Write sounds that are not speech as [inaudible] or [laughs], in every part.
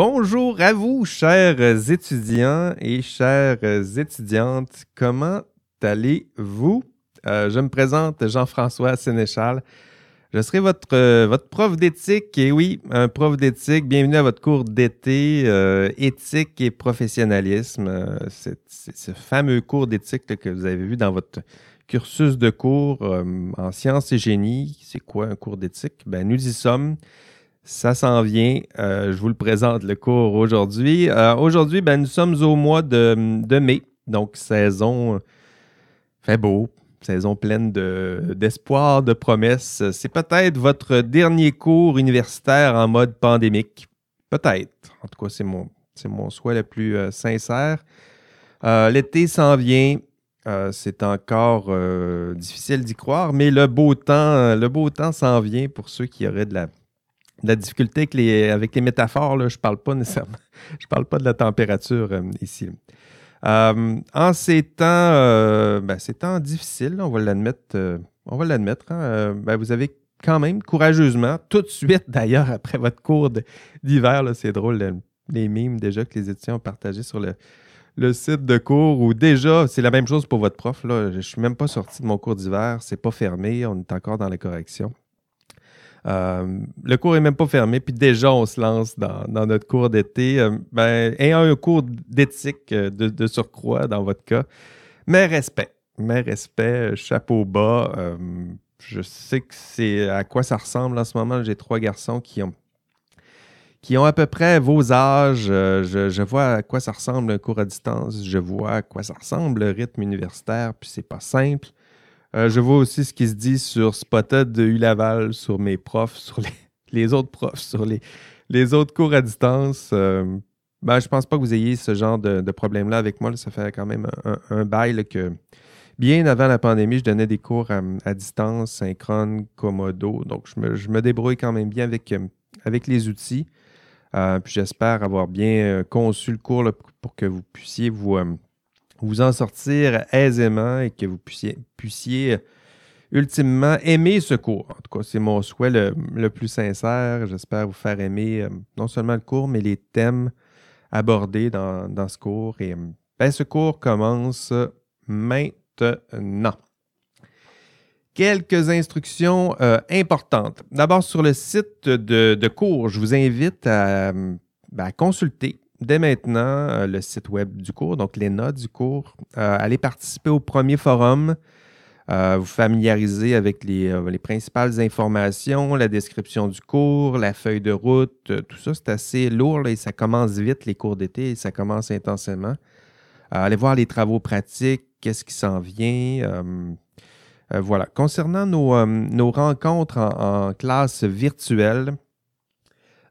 Bonjour à vous, chers étudiants et chères étudiantes. Comment allez-vous? Euh, je me présente Jean-François Sénéchal. Je serai votre, euh, votre prof d'éthique. Et oui, un prof d'éthique. Bienvenue à votre cours d'été, euh, éthique et professionnalisme. c'est ce fameux cours d'éthique que vous avez vu dans votre cursus de cours en sciences et génie. C'est quoi un cours d'éthique? Ben, nous y sommes. Ça s'en vient. je vous le présente, le cours aujourd'hui. aujourd'hui, ben, nous sommes au mois de, mai, donc saison fait beau, saison pleine d'espoir, de, promesses. C'est peut-être votre dernier cours universitaire en mode pandémique. Peut-être. En tout cas, c'est mon, mon souhait le plus euh, sincère. Euh, l'été s'en vient. Euh, c'est encore difficile d'y croire, mais le beau temps, le beau temps s'en vient pour ceux qui auraient de la, la difficulté avec les, métaphores. Je ne parle pas nécessairement. [laughs] Je parle pas de la température ici. Euh, en ces temps, euh, ben, ces temps difficiles, on va l'admettre, euh, on va l'admettre, hein, ben, vous avez quand même courageusement, tout de suite [laughs] d'ailleurs après votre cours d'hiver, c'est drôle, les mimes déjà que les étudiants ont partagés sur le, site de cours où déjà, c'est la même chose pour votre prof. Je ne suis même pas sorti de mon cours d'hiver, c'est pas fermé, on est encore dans la correction. Euh, le cours n'est même pas fermé, puis déjà on se lance dans, notre cours d'été. Euh, ben, ayant un cours d'éthique euh, de, surcroît dans votre cas, mais respect. Mais respect, chapeau bas. je sais que c'est à quoi ça ressemble en ce moment. J'ai trois garçons qui ont, qui ont à peu près vos âges. Je, je, vois à quoi ça ressemble un cours à distance. Je vois à quoi ça ressemble le rythme universitaire, puis c'est pas simple. Euh, je vois aussi ce qui se dit sur Spotted de U-Laval, sur mes profs, sur les, [laughs] autres profs, sur les, autres cours à distance. Euh, ben, je pense pas que vous ayez ce genre de, problème-là avec moi. Ça fait quand même un, bail que bien avant la pandémie, je donnais des cours à, distance, synchrone, commodo. Donc, je me, débrouille quand même bien avec, euh, avec les outils. puis j'espère avoir bien conçu le cours pour que vous puissiez vous vous en sortir aisément et que vous puissiez, puissiez ultimement aimer ce cours. En tout cas, c'est mon souhait le, plus sincère. J'espère vous faire aimer euh, non seulement le cours, mais les thèmes abordés dans, ce cours. Et ben, ce cours commence maintenant. Quelques instructions euh, importantes. D'abord, sur le site de, cours, je vous invite à ben, consulter dès maintenant euh, le site web du cours, donc les notes du cours. Euh, allez participer au premier forum, euh, vous familiariser avec les, principales informations, la description du cours, la feuille de route, tout ça, c'est assez lourd et ça commence vite, les cours d'été, ça commence intensément. allez voir les travaux pratiques, qu'est-ce qui s'en vient. voilà. Concernant nos, rencontres en classe virtuelle,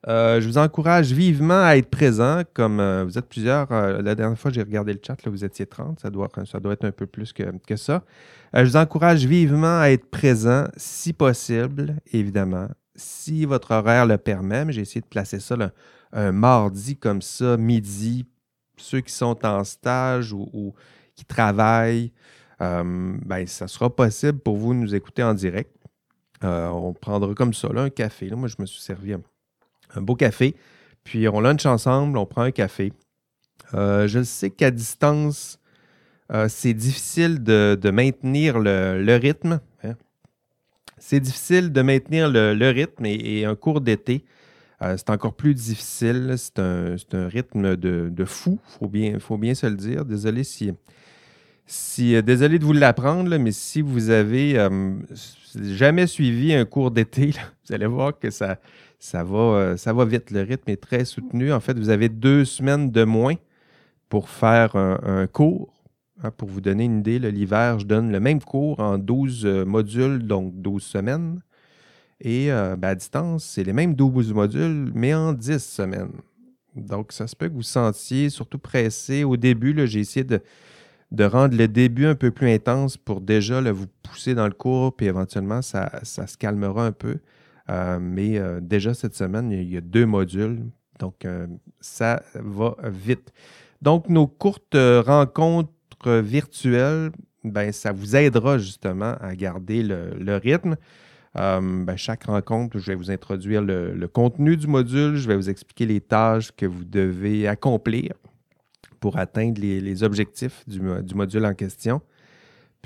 euh, je vous encourage vivement à être présent, comme euh, vous êtes plusieurs. Euh, la dernière fois, j'ai regardé le chat, là, vous étiez 30, ça doit, être un peu plus que, ça. je vous encourage vivement à être présent, si possible, évidemment, si votre horaire le permet. Mais j'ai essayé de placer ça un mardi comme ça, midi. Ceux qui sont en stage ou, qui travaillent, ben, ça sera possible pour vous de nous écouter en direct. on prendra comme ça là, un café. Moi, je me suis servi un un beau café. Puis on lunch ensemble, on prend un café. Euh, je sais qu'à distance, euh, c'est difficile de, maintenir le, rythme. Hein. C'est difficile de maintenir le, rythme et, un cours d'été, euh, c'est encore plus difficile. C'est un, rythme de, fou, il faut bien, faut bien se le dire. Désolé si, si désolé de vous l'apprendre, mais si vous avez jamais suivi un cours d'été, vous allez voir que ça, ça va, euh, ça va vite. Le rythme est très soutenu. En fait, vous avez deux semaines de moins pour faire un, cours. Hein, pour vous donner une idée, l'hiver, je donne le même cours en 12 euh, modules, donc 12 semaines. Et euh, ben, à distance, c'est les mêmes 12 modules, mais en 10 semaines. Donc, ça se peut que vous sentiez surtout pressé. Au début, j'ai essayé de, rendre le début un peu plus intense pour déjà vous pousser dans le cours, puis éventuellement, ça se calmera un peu. Euh, mais euh, déjà cette semaine, il y a deux modules. Donc, euh, ça va vite. Donc, nos courtes rencontres virtuelles, ben, ça vous aidera justement à garder le, rythme. Ben, chaque rencontre, je vais vous introduire le, contenu du module, je vais vous expliquer les tâches que vous devez accomplir pour atteindre les, objectifs du, module en question.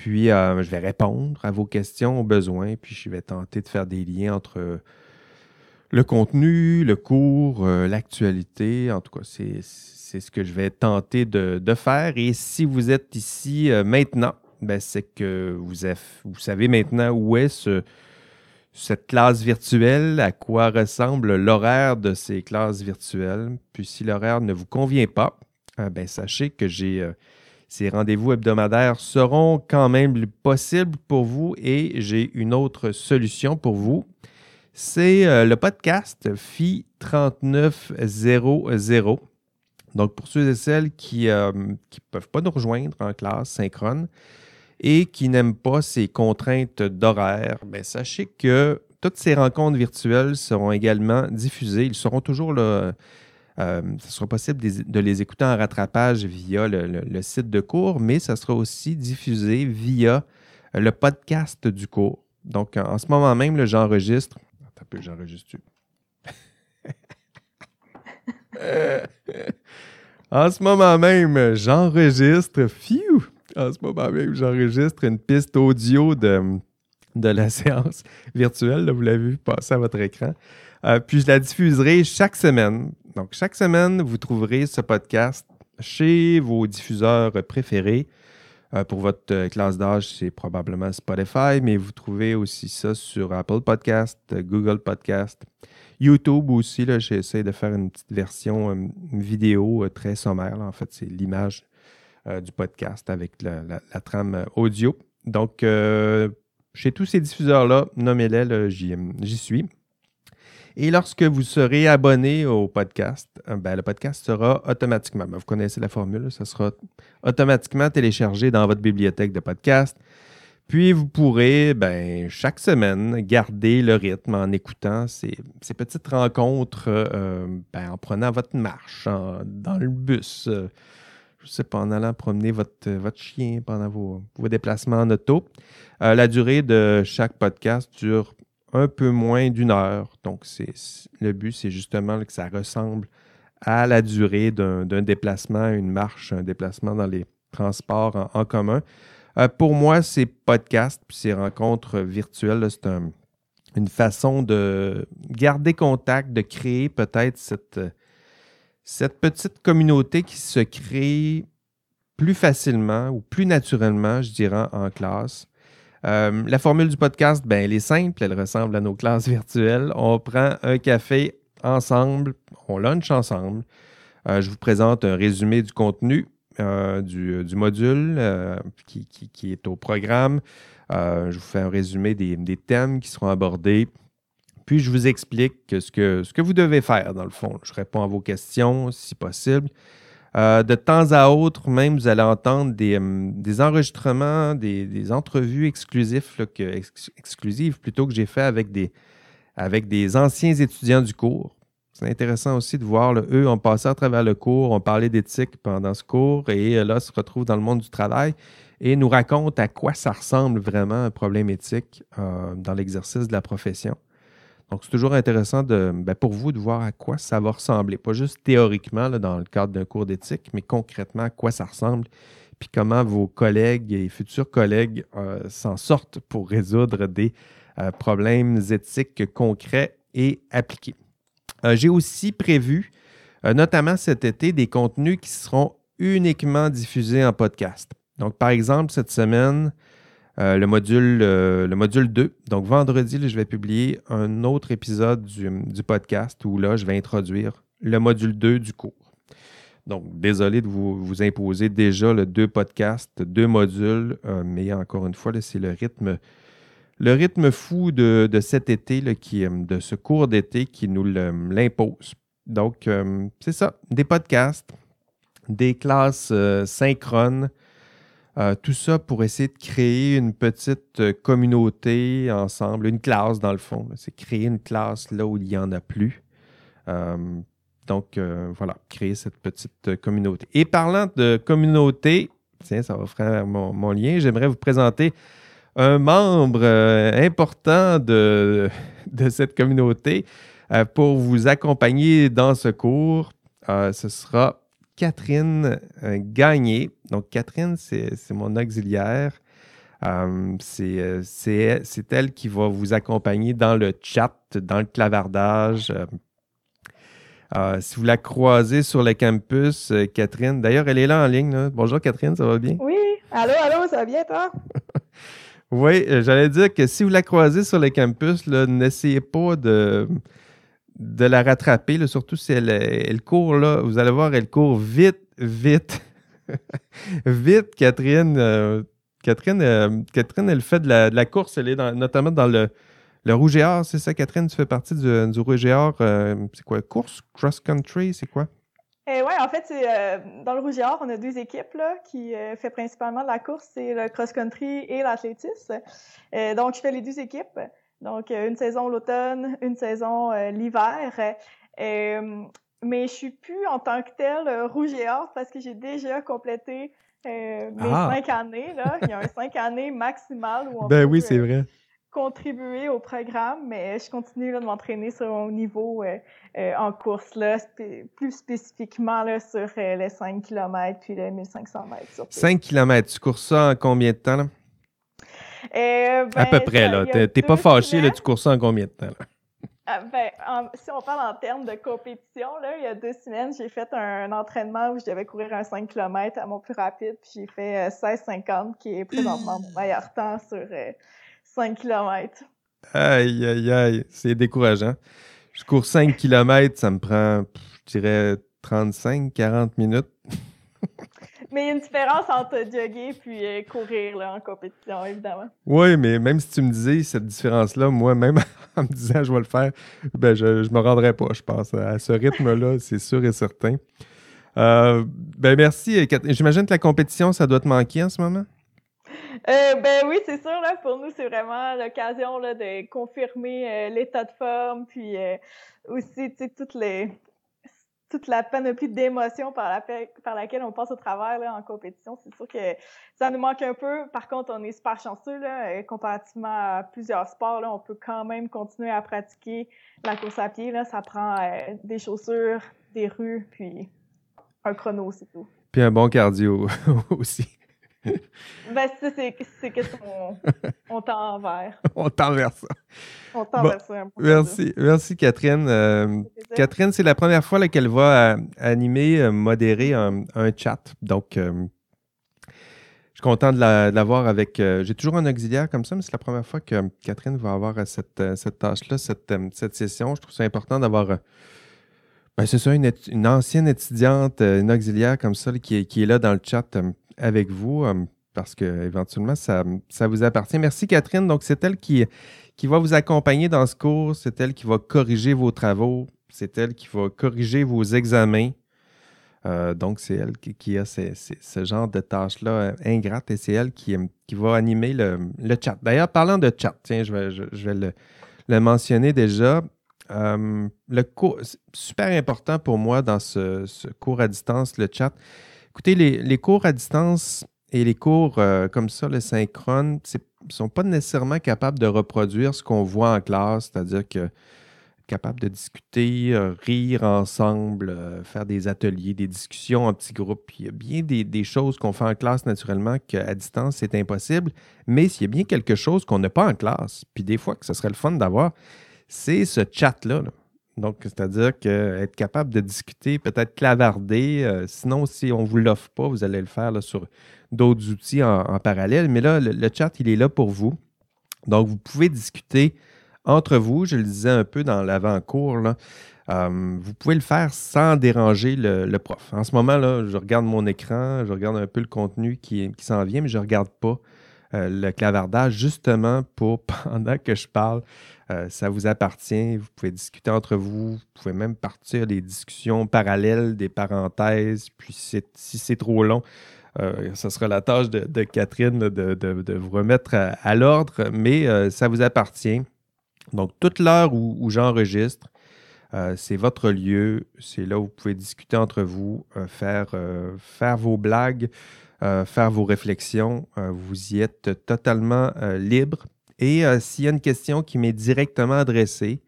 Puis, je vais répondre à vos questions aux besoins, puis je vais tenter de faire des liens entre le contenu, le cours, l'actualité. En tout cas, c'est ce que je vais tenter de, faire. Et si vous êtes ici euh, maintenant, ben, c'est que vous, vous, savez maintenant où est cette classe virtuelle, à quoi ressemble l'horaire de ces classes virtuelles. Puis si l'horaire ne vous convient pas, euh, ben, sachez que j'ai euh, ces rendez-vous hebdomadaires seront quand même possibles pour vous et j'ai une autre solution pour vous. C'est le podcast FI 3900 donc, pour ceux et celles qui ne euh, peuvent pas nous rejoindre en classe synchrone et qui n'aiment pas ces contraintes d'horaire, ben, sachez que toutes ces rencontres virtuelles seront également diffusées. Ils seront toujours là. Euh, ce sera possible de les écouter en rattrapage via le, site de cours, mais ça sera aussi diffusé via le podcast du cours. Donc, en, ce moment même, j'enregistre. Attends un j'enregistre. [laughs] En ce moment même, j'enregistre, fiu, en ce moment même, j'enregistre une piste audio de, de la [laughs] séance virtuelle. vous l'avez vu passer à votre écran. Euh, puis je la diffuserai chaque semaine. Donc, chaque semaine, vous trouverez ce podcast chez vos diffuseurs préférés. Euh, pour votre euh, classe d'âge, c'est probablement Spotify, mais vous trouvez aussi ça sur Apple Podcast, Google Podcast, YouTube aussi, j'essaie de faire une petite version euh, vidéo très sommaire. En fait, c'est l'image du podcast avec la, trame audio. Donc, chez tous ces diffuseurs-là, nommez-les, j'y suis. Et lorsque vous serez abonné au podcast, ben, le podcast sera automatiquement, ben, vous connaissez la formule, ça sera automatiquement téléchargé dans votre bibliothèque de podcast. Puis vous pourrez, ben, chaque semaine, garder le rythme en écoutant ces, petites rencontres, euh, ben, en prenant votre marche dans le bus, euh, je sais pas, en allant promener votre, votre chien pendant vos, déplacements en auto. Euh, la durée de chaque podcast dure un peu moins d'une heure. Donc, c'est, le but, c'est justement que ça ressemble à la durée d'un, déplacement, une marche, un déplacement dans les transports en commun. Euh, pour moi, ces podcasts puis ces rencontres virtuelles, c'est une façon de garder contact, de créer peut-être cette petite communauté qui se crée plus facilement ou plus naturellement, je dirais, en classe. Euh, la formule du podcast, ben, elle est simple, elle ressemble à nos classes [laughs] virtuelles. On prend un café ensemble, on lunch ensemble. Euh, je vous présente un résumé du contenu, euh, du, module qui, est au programme. Je vous fais un résumé des, thèmes qui seront abordés. Puis je vous explique ce que, ce que vous devez faire, dans le fond. Je réponds à vos questions si possible. De temps à autre, même, vous allez entendre des, enregistrements, des, entrevues exclusives, plutôt que j'ai fait avec des, anciens étudiants du cours. C'est intéressant aussi de voir, eux ont passé à travers le cours, ont parlé d'éthique pendant ce cours et euh, là se retrouvent dans le monde du travail et nous racontent à quoi ça ressemble vraiment un problème éthique euh, dans l'exercice de la profession. Donc, c'est toujours intéressant ben, pour vous de voir à quoi ça va ressembler, pas juste théoriquement dans le cadre d'un cours d'éthique, mais concrètement à quoi ça ressemble, puis comment vos collègues et futurs collègues euh, s'en sortent pour résoudre des problèmes éthiques concrets et appliqués. Euh, j'ai aussi prévu, euh, notamment cet été, des contenus qui seront uniquement diffusés en podcast. Donc, par exemple, cette semaine, euh, le, module, le module 2. Donc, vendredi, je vais publier un autre épisode du, podcast où là, je vais introduire le module 2 du cours. Donc, désolé de vous, vous imposer déjà le deux podcasts, deux modules, mais encore une fois, c'est le rythme le rythme fou de, cet été, qui, euh, de ce cours d'été qui nous l'impose. Donc, euh, c'est ça, des podcasts, des classes euh, tout ça pour essayer de créer une petite communauté ensemble, une classe dans le fond. C'est créer une classe là où il n'y en a plus. donc, voilà, créer cette petite communauté. Et parlant de communauté, tiens, ça va faire mon lien, j'aimerais vous présenter un membre important de, [laughs] de, cette communauté pour vous accompagner dans ce cours. ce sera Catherine Gagné. Donc, Catherine, c'est mon auxiliaire. Euh, euh, c'est elle qui va vous accompagner dans le chat, dans le clavardage. Euh, si vous la croisez sur le campus, Catherine, d'ailleurs, elle est là en ligne. Bonjour Catherine, ça va bien? Oui, allô, allô, ça va bien toi? [laughs] oui, j'allais dire que si vous la croisez sur le campus, n'essayez pas de, de la rattraper, surtout si elle, court là. Vous allez voir, elle court vite, vite. [laughs] vite, Catherine. Catherine, euh, Catherine, elle fait de la, course, elle est notamment dans le, Rouge et Or, c'est ça, Catherine? Tu fais partie du, du Rouge et Or. Euh, c'est quoi? Course? Cross-country? C'est quoi? Eh oui, en fait, euh, dans le Rouge et Or, on a deux équipes qui font principalement de la course, c'est le cross-country et l'athlétisme. donc, je fais les deux équipes. Donc, une saison l'automne, une saison l'hiver. mais je suis plus en tant que telle rouge et or parce que j'ai déjà complété euh, mes ah! cinq années, là, il y a un [laughs] cinq années maximal où on ben peut oui, c'est vrai. contribuer au programme, mais je continue de m'entraîner sur mon niveau euh, euh, en course, là, plus spécifiquement là, sur les 5 km puis les 1500 mètres. 5 km, tu cours ça en combien de temps? Là? Ben, à peu près, là. T'es pas fâché, là, tu cours ça en combien de temps? Là? Ah, ben, si on parle en termes de compétition, là, il y a deux semaines, j'ai fait un, entraînement où je devais courir un 5 km à mon plus rapide, puis j'ai fait 16,50, euh, qui est présentement mon meilleur temps sur 5 euh, km. Aïe, aïe, aïe, c'est décourageant. Je cours 5 km, ça me prend, je dirais, 35-40 minutes. [laughs] Mais il y a une différence entre jogger puis euh, courir là, en compétition, évidemment. Oui, mais même si tu me disais cette différence-là, moi, même [laughs] en me disant je vais le faire, ben je ne me rendrai pas, je pense. À ce rythme-là, [laughs] c'est sûr et certain. Euh, ben merci. J'imagine que la compétition, ça doit te manquer en ce moment? Euh, ben oui, c'est sûr. Là, pour nous, c'est vraiment l'occasion de confirmer l'état de forme, puis aussi toutes les, toute la panoplie d'émotions par, la, par laquelle on passe au travers là, en compétition. C'est sûr que ça nous manque un peu. Par contre, on est super chanceux. Là, comparativement à plusieurs sports, là, on peut quand même continuer à pratiquer la course à pied. Là. Ça prend euh, des chaussures, des rues, puis un chrono, c'est tout. Puis un bon cardio [laughs] aussi. [laughs] ben, ça, c'est, qu'est-ce qu'on [laughs] on tend vers. on tend vers ça. On tend vers ça. Merci, merci Catherine. Euh, Catherine, c'est la première fois qu'elle va euh, animer, euh, modérer un, chat. Donc, je suis content de l'avoir avec. J'ai toujours un auxiliaire comme ça, mais c'est la première fois que Catherine va avoir cette, cette tâche-là, cette, cette, session. Je trouve ça important d'avoir. Ben, c'est ça, une, une, ancienne étudiante, une auxiliaire comme ça, qui, qui, est là dans le chat avec vous euh, parce que éventuellement ça, ça, vous appartient. Merci Catherine. Donc c'est elle qui, qui va vous accompagner dans ce cours, c'est elle qui va corriger vos travaux, c'est elle qui va corriger vos examens. Euh, donc c'est elle qui, a ce genre de tâches-là euh, ingrates et c'est elle qui, qui va animer le, chat. D'ailleurs, parlant de chat, tiens, je vais, je, vais le, mentionner déjà. le cours, super important pour moi dans ce, ce cours à distance, le chat Écoutez, les, cours à distance et les cours euh, comme ça, le synchrone, ne sont pas nécessairement capables de reproduire ce qu'on voit en classe, c'est-à-dire que capables de discuter, euh, rire ensemble, euh, faire des ateliers, des discussions en petits groupes. Il y a bien des, choses qu'on fait en classe naturellement qu'à distance, c'est impossible. Mais s'il y a bien quelque chose qu'on n'a pas en classe, puis des fois que ce serait le fun d'avoir, c'est ce chat-là. là donc, c'est-à-dire qu'être capable de discuter, peut-être clavarder. Euh, sinon, si on ne vous l'offre pas, vous allez le faire sur d'autres outils en, parallèle. Mais là, le, chat, il est là pour vous. Donc, vous pouvez discuter entre vous. Je le disais un peu dans l'avant-cours. Euh, vous pouvez le faire sans déranger le, prof. En ce moment, je regarde mon écran, je regarde un peu le contenu qui, qui s'en vient, mais je ne regarde pas euh, le clavardage justement pour, [laughs] pendant que je parle, euh, ça vous appartient. Vous pouvez discuter entre vous. Vous pouvez même partir des discussions parallèles, des parenthèses. Puis si c'est trop long, euh, ce sera la tâche de, Catherine de, vous remettre à, l'ordre, mais euh, ça vous appartient. Donc, toute l'heure où, j'enregistre, c'est votre lieu. C'est là où vous pouvez discuter entre vous, faire vos blagues. faire vos réflexions. vous y êtes totalement libre. Et s'il y a une question qui m'est directement adressée,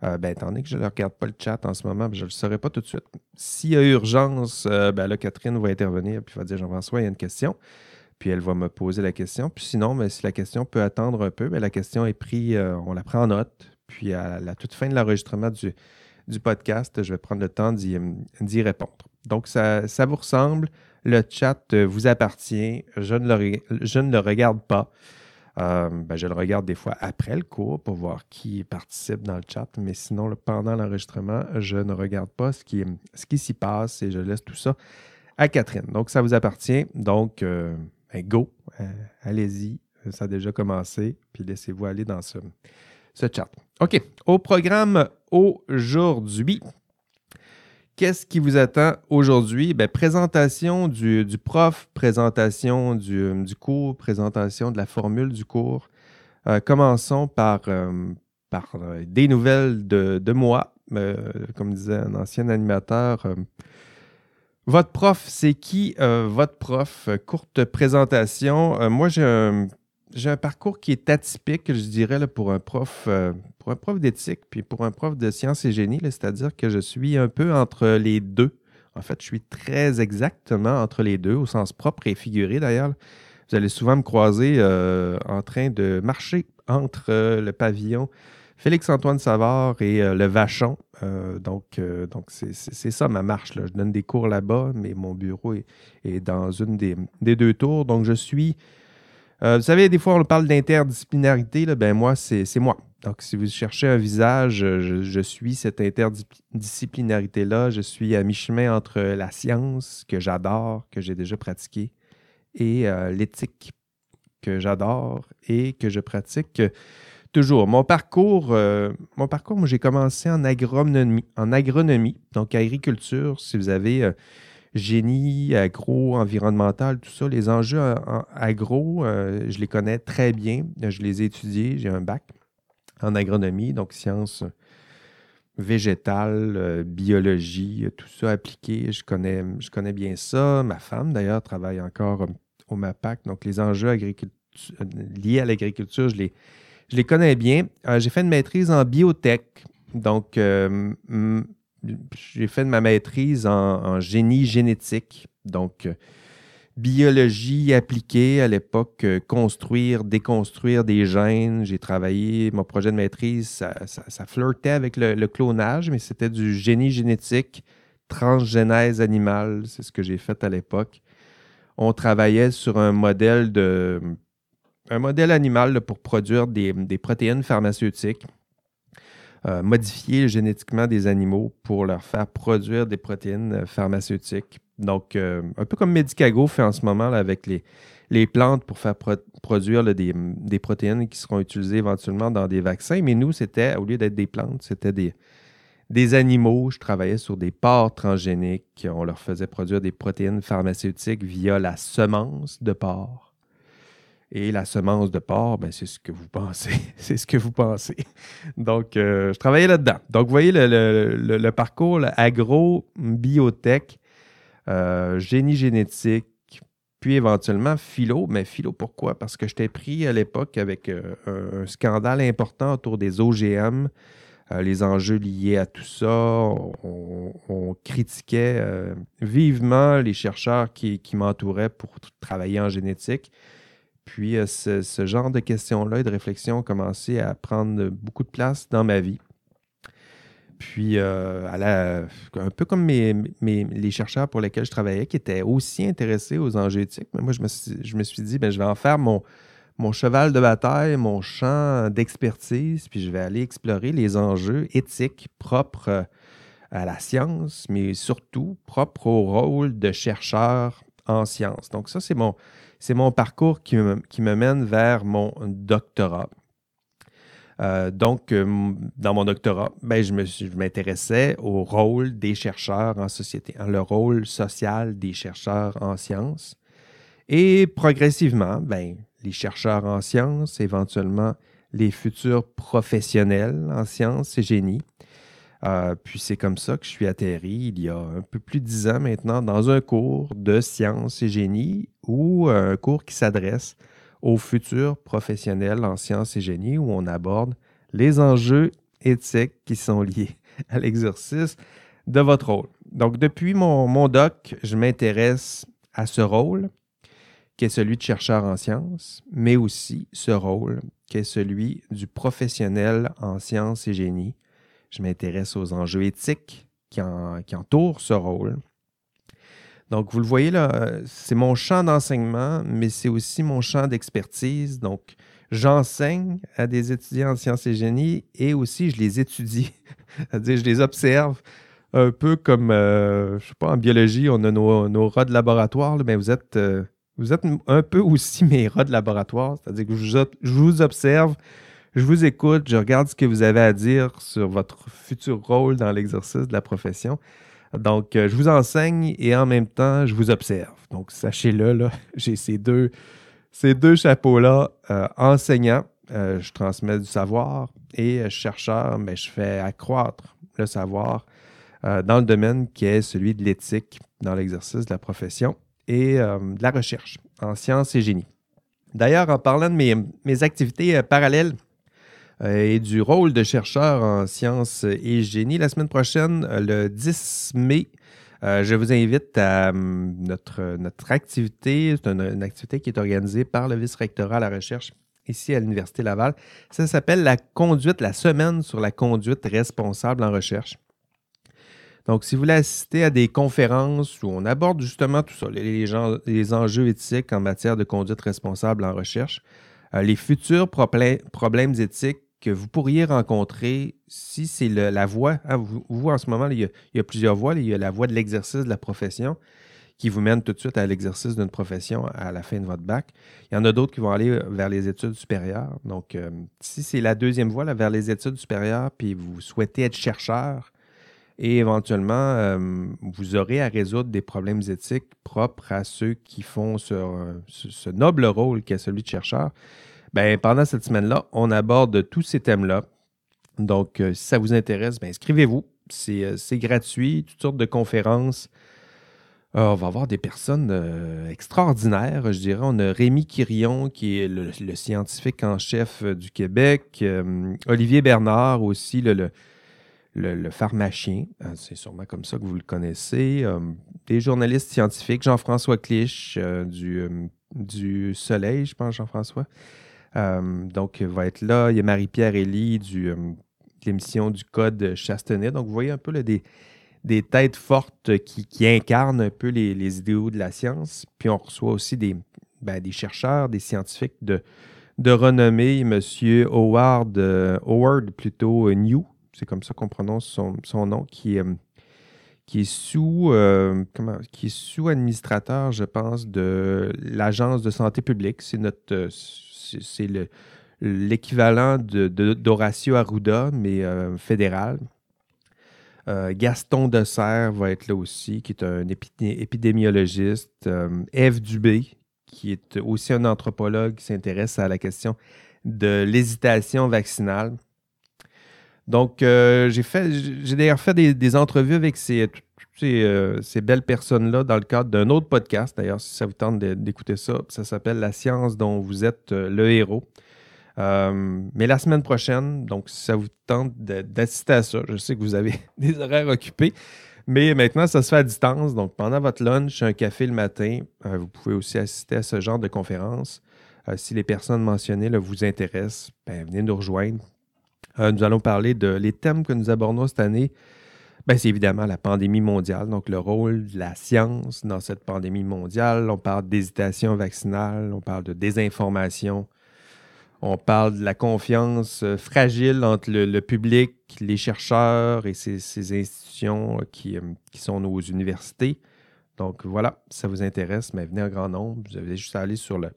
ben, étant que je ne regarde pas le chat en ce moment, ben, je ne le saurai pas tout de suite. S'il y a urgence, ben, là, Catherine va intervenir et va dire Jean-François, il y a une question puis elle va me poser la question. Puis sinon, mais si la question peut attendre un peu, mais la question est prise, euh, on la prend en note. Puis à la toute fin de l'enregistrement du, du, podcast, je vais prendre le temps d'y répondre. Donc, ça, ça, vous ressemble. Le chat vous appartient. Je ne le, je ne le regarde pas. Euh, ben, je le regarde des fois après le cours pour voir qui participe dans le chat, mais sinon, pendant l'enregistrement, je ne regarde pas ce qui, s'y passe et je laisse tout ça à Catherine. Donc, ça vous appartient. Donc, euh, ben, go, euh, allez-y, ça a déjà commencé, puis laissez-vous aller dans ce chat. OK, au programme aujourd'hui, Qu'est-ce qui vous attend aujourd'hui? Ben, présentation du, prof, présentation du, cours, présentation de la formule du cours. Euh, commençons par, euh, par des nouvelles de, de moi. comme disait un ancien animateur, votre prof, c'est qui? Euh, votre prof? Courte présentation. Euh, moi, j'ai un, un, parcours qui est atypique, je dirais, pour un prof, euh, pour un prof d'éthique, puis pour un prof de sciences et génie, c'est-à-dire que je suis un peu entre les deux. En fait, je suis très exactement entre les deux, au sens propre et figuré d'ailleurs. Vous allez souvent me croiser en train de marcher entre le pavillon Félix-Antoine Savard et euh, le Vachon. Euh, donc, euh, c'est ça ma marche. Je donne des cours là-bas, mais mon bureau est, dans une des, deux tours. Donc, je suis. vous savez, des fois, on parle d'interdisciplinarité. Ben moi, c'est moi. Donc, si vous cherchez un visage, je, suis cette interdisciplinarité-là. Je suis à mi-chemin entre la science, que j'adore, que j'ai déjà pratiquée, et l'éthique, que j'adore et que je pratique toujours. Mon parcours, euh, mon parcours, moi, j'ai commencé en agronomie, en agronomie, donc agriculture. Si vous avez euh, génie, agro, environnemental, tout ça, les enjeux en, agro, euh, je les connais très bien. Je les ai étudiés. J'ai un bac en agronomie, donc sciences végétales, biologie, tout ça appliqué. Je connais, je connais bien ça. Ma femme, d'ailleurs, travaille encore au MAPAC. Donc, les enjeux liés à l'agriculture, je les je les connais bien. Euh, j'ai fait une maîtrise en biotech. Donc, euh, j'ai fait ma maîtrise en, génie génétique. Donc, euh, biologie appliquée à l'époque, construire, déconstruire des gènes. J'ai travaillé, mon projet de maîtrise, ça, flirtait avec le, clonage, mais c'était du génie génétique, transgénèse animale. C'est ce que j'ai fait à l'époque. On travaillait sur un modèle de modèle animal pour produire des, protéines pharmaceutiques, euh, modifier génétiquement des animaux pour leur faire produire des protéines euh, pharmaceutiques. Donc, euh, un peu comme Medicago fait en ce moment avec les, les plantes pour faire produire des, des, protéines qui seront utilisées éventuellement dans des vaccins. Mais nous, c'était, au lieu d'être des plantes, c'était des, des animaux. Je travaillais sur des porcs transgéniques. On leur faisait produire des protéines pharmaceutiques via la semence de porc. Et la semence de porc, ben, c'est ce que vous pensez. [laughs] c'est ce que vous pensez. Donc, euh, je travaillais là-dedans. Donc, vous voyez le, parcours agro, biotech, euh, génie génétique, puis éventuellement philo. Mais philo, pourquoi? Parce que j'étais pris à l'époque avec euh, un, scandale important autour des OGM, les enjeux liés à tout ça. On, critiquait vivement les chercheurs qui, m'entouraient pour travailler en génétique. Puis euh, ce, genre de questions-là et de réflexions ont commencé à prendre beaucoup de place dans ma vie. Puis, euh, un peu comme les chercheurs pour lesquels je travaillais, qui étaient aussi intéressés aux enjeux éthiques, mais moi, je me suis, dit, ben, je vais en faire mon, cheval de bataille, mon champ d'expertise, puis je vais aller explorer les enjeux éthiques propres à la science, mais surtout propres au rôle de chercheur en sciences. Donc, ça, c'est mon parcours qui me, mène vers mon doctorat. Euh, donc, euh, dans mon doctorat, ben, je m'intéressais au rôle des chercheurs en société, le rôle social des chercheurs en sciences. Et progressivement, ben, les chercheurs en sciences, éventuellement les futurs professionnels en sciences et génie, euh, puis c'est comme ça que je suis atterri il y a un peu plus de dix ans maintenant dans un cours de sciences et génie ou un cours qui s'adresse aux futurs professionnels en sciences et génie où on aborde les enjeux éthiques qui sont liés [laughs] à l'exercice de votre rôle. Donc, depuis mon, doc, je m'intéresse à ce rôle qui est celui de chercheur en sciences, mais aussi ce rôle qui est celui du professionnel en sciences et génie. Je m'intéresse aux enjeux éthiques qui entourent ce rôle. Donc, vous le voyez là, c'est mon champ d'enseignement, mais c'est aussi mon champ d'expertise. Donc, j'enseigne à des étudiants en sciences et génie et aussi je les étudie. [laughs] C'est-à-dire, je les observe un peu comme, euh, je sais pas, en biologie, on a nos, rats de laboratoire, mais vous êtes, euh, vous êtes un peu aussi [laughs] mes rats de laboratoire. C'est-à-dire que je, vous observe, je vous écoute, je regarde ce que vous avez à dire sur votre futur rôle dans l'exercice de la profession. Donc, euh, je vous enseigne et en même temps, je vous observe. Donc, sachez-le, [laughs] j'ai ces deux, chapeaux-là, enseignant, je transmets du savoir, et chercheur, mais je fais accroître le savoir euh, dans le domaine qui est celui de l'éthique dans l'exercice de la profession et euh, de la recherche en sciences et génie. D'ailleurs, en parlant de mes, activités euh, parallèles et du rôle de chercheur en sciences et génie, la semaine prochaine, le 10 mai, je vous invite à notre, notre activité. C'est une, activité qui est organisée par le vice-rectorat à la recherche ici à l'Université Laval. Ça s'appelle la conduite, la semaine sur la conduite responsable en recherche. Donc, si vous voulez assister à des conférences où on aborde justement tout ça, les, les enjeux éthiques en matière de conduite responsable en recherche, euh, les futurs problèmes éthiques que vous pourriez rencontrer si c'est la voie, hein, vous, en ce moment, il, y a, plusieurs voies, il y a la voie de l'exercice de la profession qui vous mène tout de suite à l'exercice d'une profession à la fin de votre bac. Il y en a d'autres qui vont aller vers les études supérieures. Donc, euh, si c'est la deuxième voie, vers les études supérieures, puis vous souhaitez être chercheur, et éventuellement, euh, vous aurez à résoudre des problèmes éthiques propres à ceux qui font ce, noble rôle qui est celui de chercheur. Ben, pendant cette semaine-là, on aborde tous ces thèmes-là. Donc, euh, si ça vous intéresse, ben, inscrivez-vous. Euh, c'est gratuit, toutes sortes de conférences. on va avoir des personnes extraordinaires, je dirais. On a Rémi Quirion, qui est le, scientifique en chef du Québec. Olivier Bernard aussi, le, pharmacien, hein, c'est sûrement comme ça que vous le connaissez, euh, des journalistes scientifiques, Jean-François Clich euh, du, euh, du Soleil, je pense, Jean-François. donc, il va être là. Il y a Marie-Pierre Elie du, de l'émission du Code Chastenay. Donc, vous voyez un peu des, des têtes fortes qui, incarnent un peu les, idéaux de la science. Puis, on reçoit aussi des, ben, des chercheurs, des scientifiques de, de renommée. M. Howard, Howard plutôt New, c'est comme ça qu'on prononce son, nom, qui, est, qui est sous euh, comment, qui est sous administrateur, je pense, de l'agence de santé publique. C'est notre euh, c'est le l'équivalent de, d'Horacio Arruda, mais euh, fédéral. Gaston Dessert va être là aussi, qui est un épidémiologiste. Eve Dubé, qui est aussi un anthropologue qui s'intéresse à la question de l'hésitation vaccinale. Donc, euh, j'ai d'ailleurs fait des, entrevues avec ces, euh, ces, belles personnes-là dans le cadre d'un autre podcast. D'ailleurs, si ça vous tente d'écouter ça, ça s'appelle La science dont vous êtes euh, le héros. mais la semaine prochaine, donc si ça vous tente d'assister à ça, je sais que vous avez [laughs] des horaires occupés, mais maintenant, ça se fait à distance. Donc, pendant votre lunch, un café le matin, vous pouvez aussi assister à ce genre de conférence. si les personnes mentionnées vous intéressent, ben, venez nous rejoindre. Euh, nous allons parler de les thèmes que nous abordons cette année. Ben, c'est évidemment la pandémie mondiale, donc le rôle de la science dans cette pandémie mondiale. On parle d'hésitation vaccinale, on parle de désinformation, on parle de la confiance euh, fragile entre le, public, les chercheurs et ces, institutions qui, euh, qui, sont nos universités. Donc voilà, si ça vous intéresse, mais venez en grand nombre. Vous avez juste à aller sur le,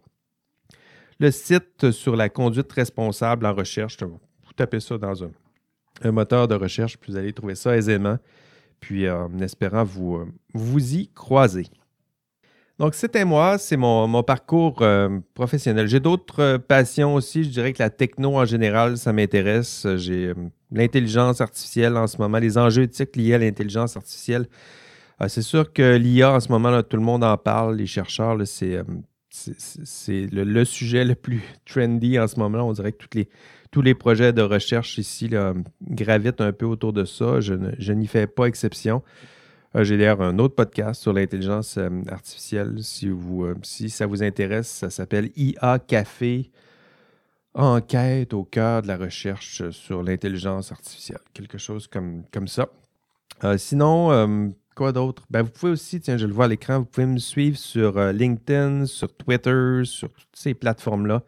le site sur la conduite responsable en recherche tapez ça dans un, moteur de recherche, puis vous allez trouver ça aisément. Puis euh, en espérant vous, euh, vous y croiser. Donc, c'était moi, c'est mon, parcours euh, professionnel. J'ai d'autres passions aussi. Je dirais que la techno en général, ça m'intéresse. J'ai l'intelligence artificielle en ce moment, les enjeux éthiques liés à l'intelligence artificielle c'est sûr que l'IA, en ce moment, là, tout le monde en parle, les chercheurs, c'est c'est le, sujet le plus trendy en ce moment. On dirait que les, tous les projets de recherche ici gravitent un peu autour de ça. Je, n'y fais pas exception. Euh, j'ai d'ailleurs un autre podcast sur l'intelligence euh, artificielle. Euh, si ça vous intéresse, ça s'appelle IA Café Enquête au cœur de la recherche sur l'intelligence artificielle. Quelque chose comme, ça. sinon, Quoi d'autre? Ben, vous pouvez aussi, tiens, je le vois à l'écran, vous pouvez me suivre sur LinkedIn, sur Twitter, sur toutes ces plateformes-là.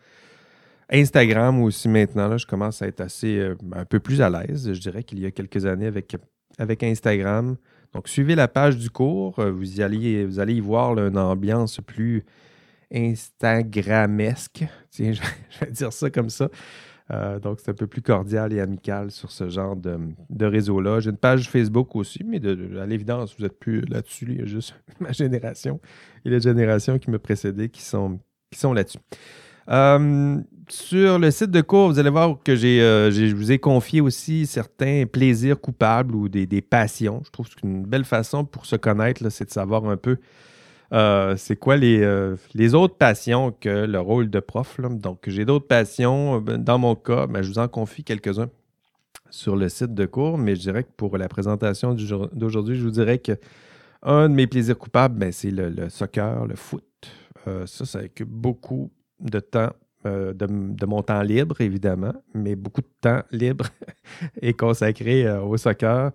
Instagram aussi maintenant, là, je commence à être assez euh, un peu plus à l'aise, je dirais qu'il y a quelques années avec, avec Instagram. Donc, suivez la page du cours, euh, vous, allez, vous allez y voir une ambiance plus Instagramesque. [laughs] Tiens, je vais dire ça comme ça. Euh, donc, c'est un peu plus cordial et amical sur ce genre de, réseau-là. J'ai une page Facebook aussi, mais à l'évidence, vous n'êtes plus là-dessus. Il y a juste [laughs] ma génération et les générations qui me précédaient qui sont, qui sont là-dessus. Sur le site de cours, vous allez voir que euh, je vous ai confié aussi certains plaisirs coupables ou des, passions. Je trouve que c'est une belle façon pour se connaître, c'est de savoir un peu euh, c'est quoi euh, les, autres passions que le rôle de prof? Donc, j'ai d'autres passions. Dans mon cas, ben, je vous en confie quelques-uns sur le site de cours, mais je dirais que pour la présentation d'aujourd'hui, je vous dirais que un de mes plaisirs coupables, ben, c'est le, soccer, le foot. ça, ça occupe beaucoup de temps de, de, mon temps libre, évidemment, mais beaucoup de temps libre [laughs] est consacré au soccer.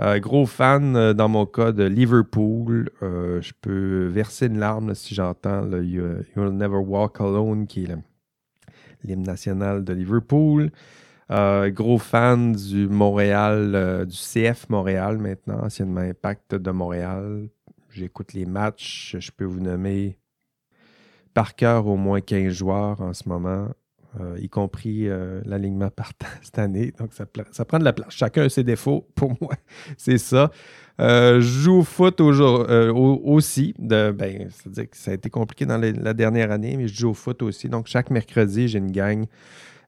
Euh, gros fan, euh, dans mon cas, de Liverpool. Euh, je peux verser une larme si j'entends You'll Never Walk Alone, qui est l'hymne national de Liverpool. gros fan du Montréal, du CF Montréal maintenant, anciennement Impact de Montréal. J'écoute les matchs. Je peux vous nommer par cœur au moins 15 joueurs en ce moment. Euh, y compris euh, l'alignement partant [laughs] cette année. Donc, ça, prend de la place. Chacun a ses défauts. [laughs] Pour moi, c'est ça. Euh, je joue au foot aussi. De, ben, c'est-à-dire que ça a été compliqué dans la dernière année, mais je joue au foot aussi. Donc, chaque mercredi, j'ai une gang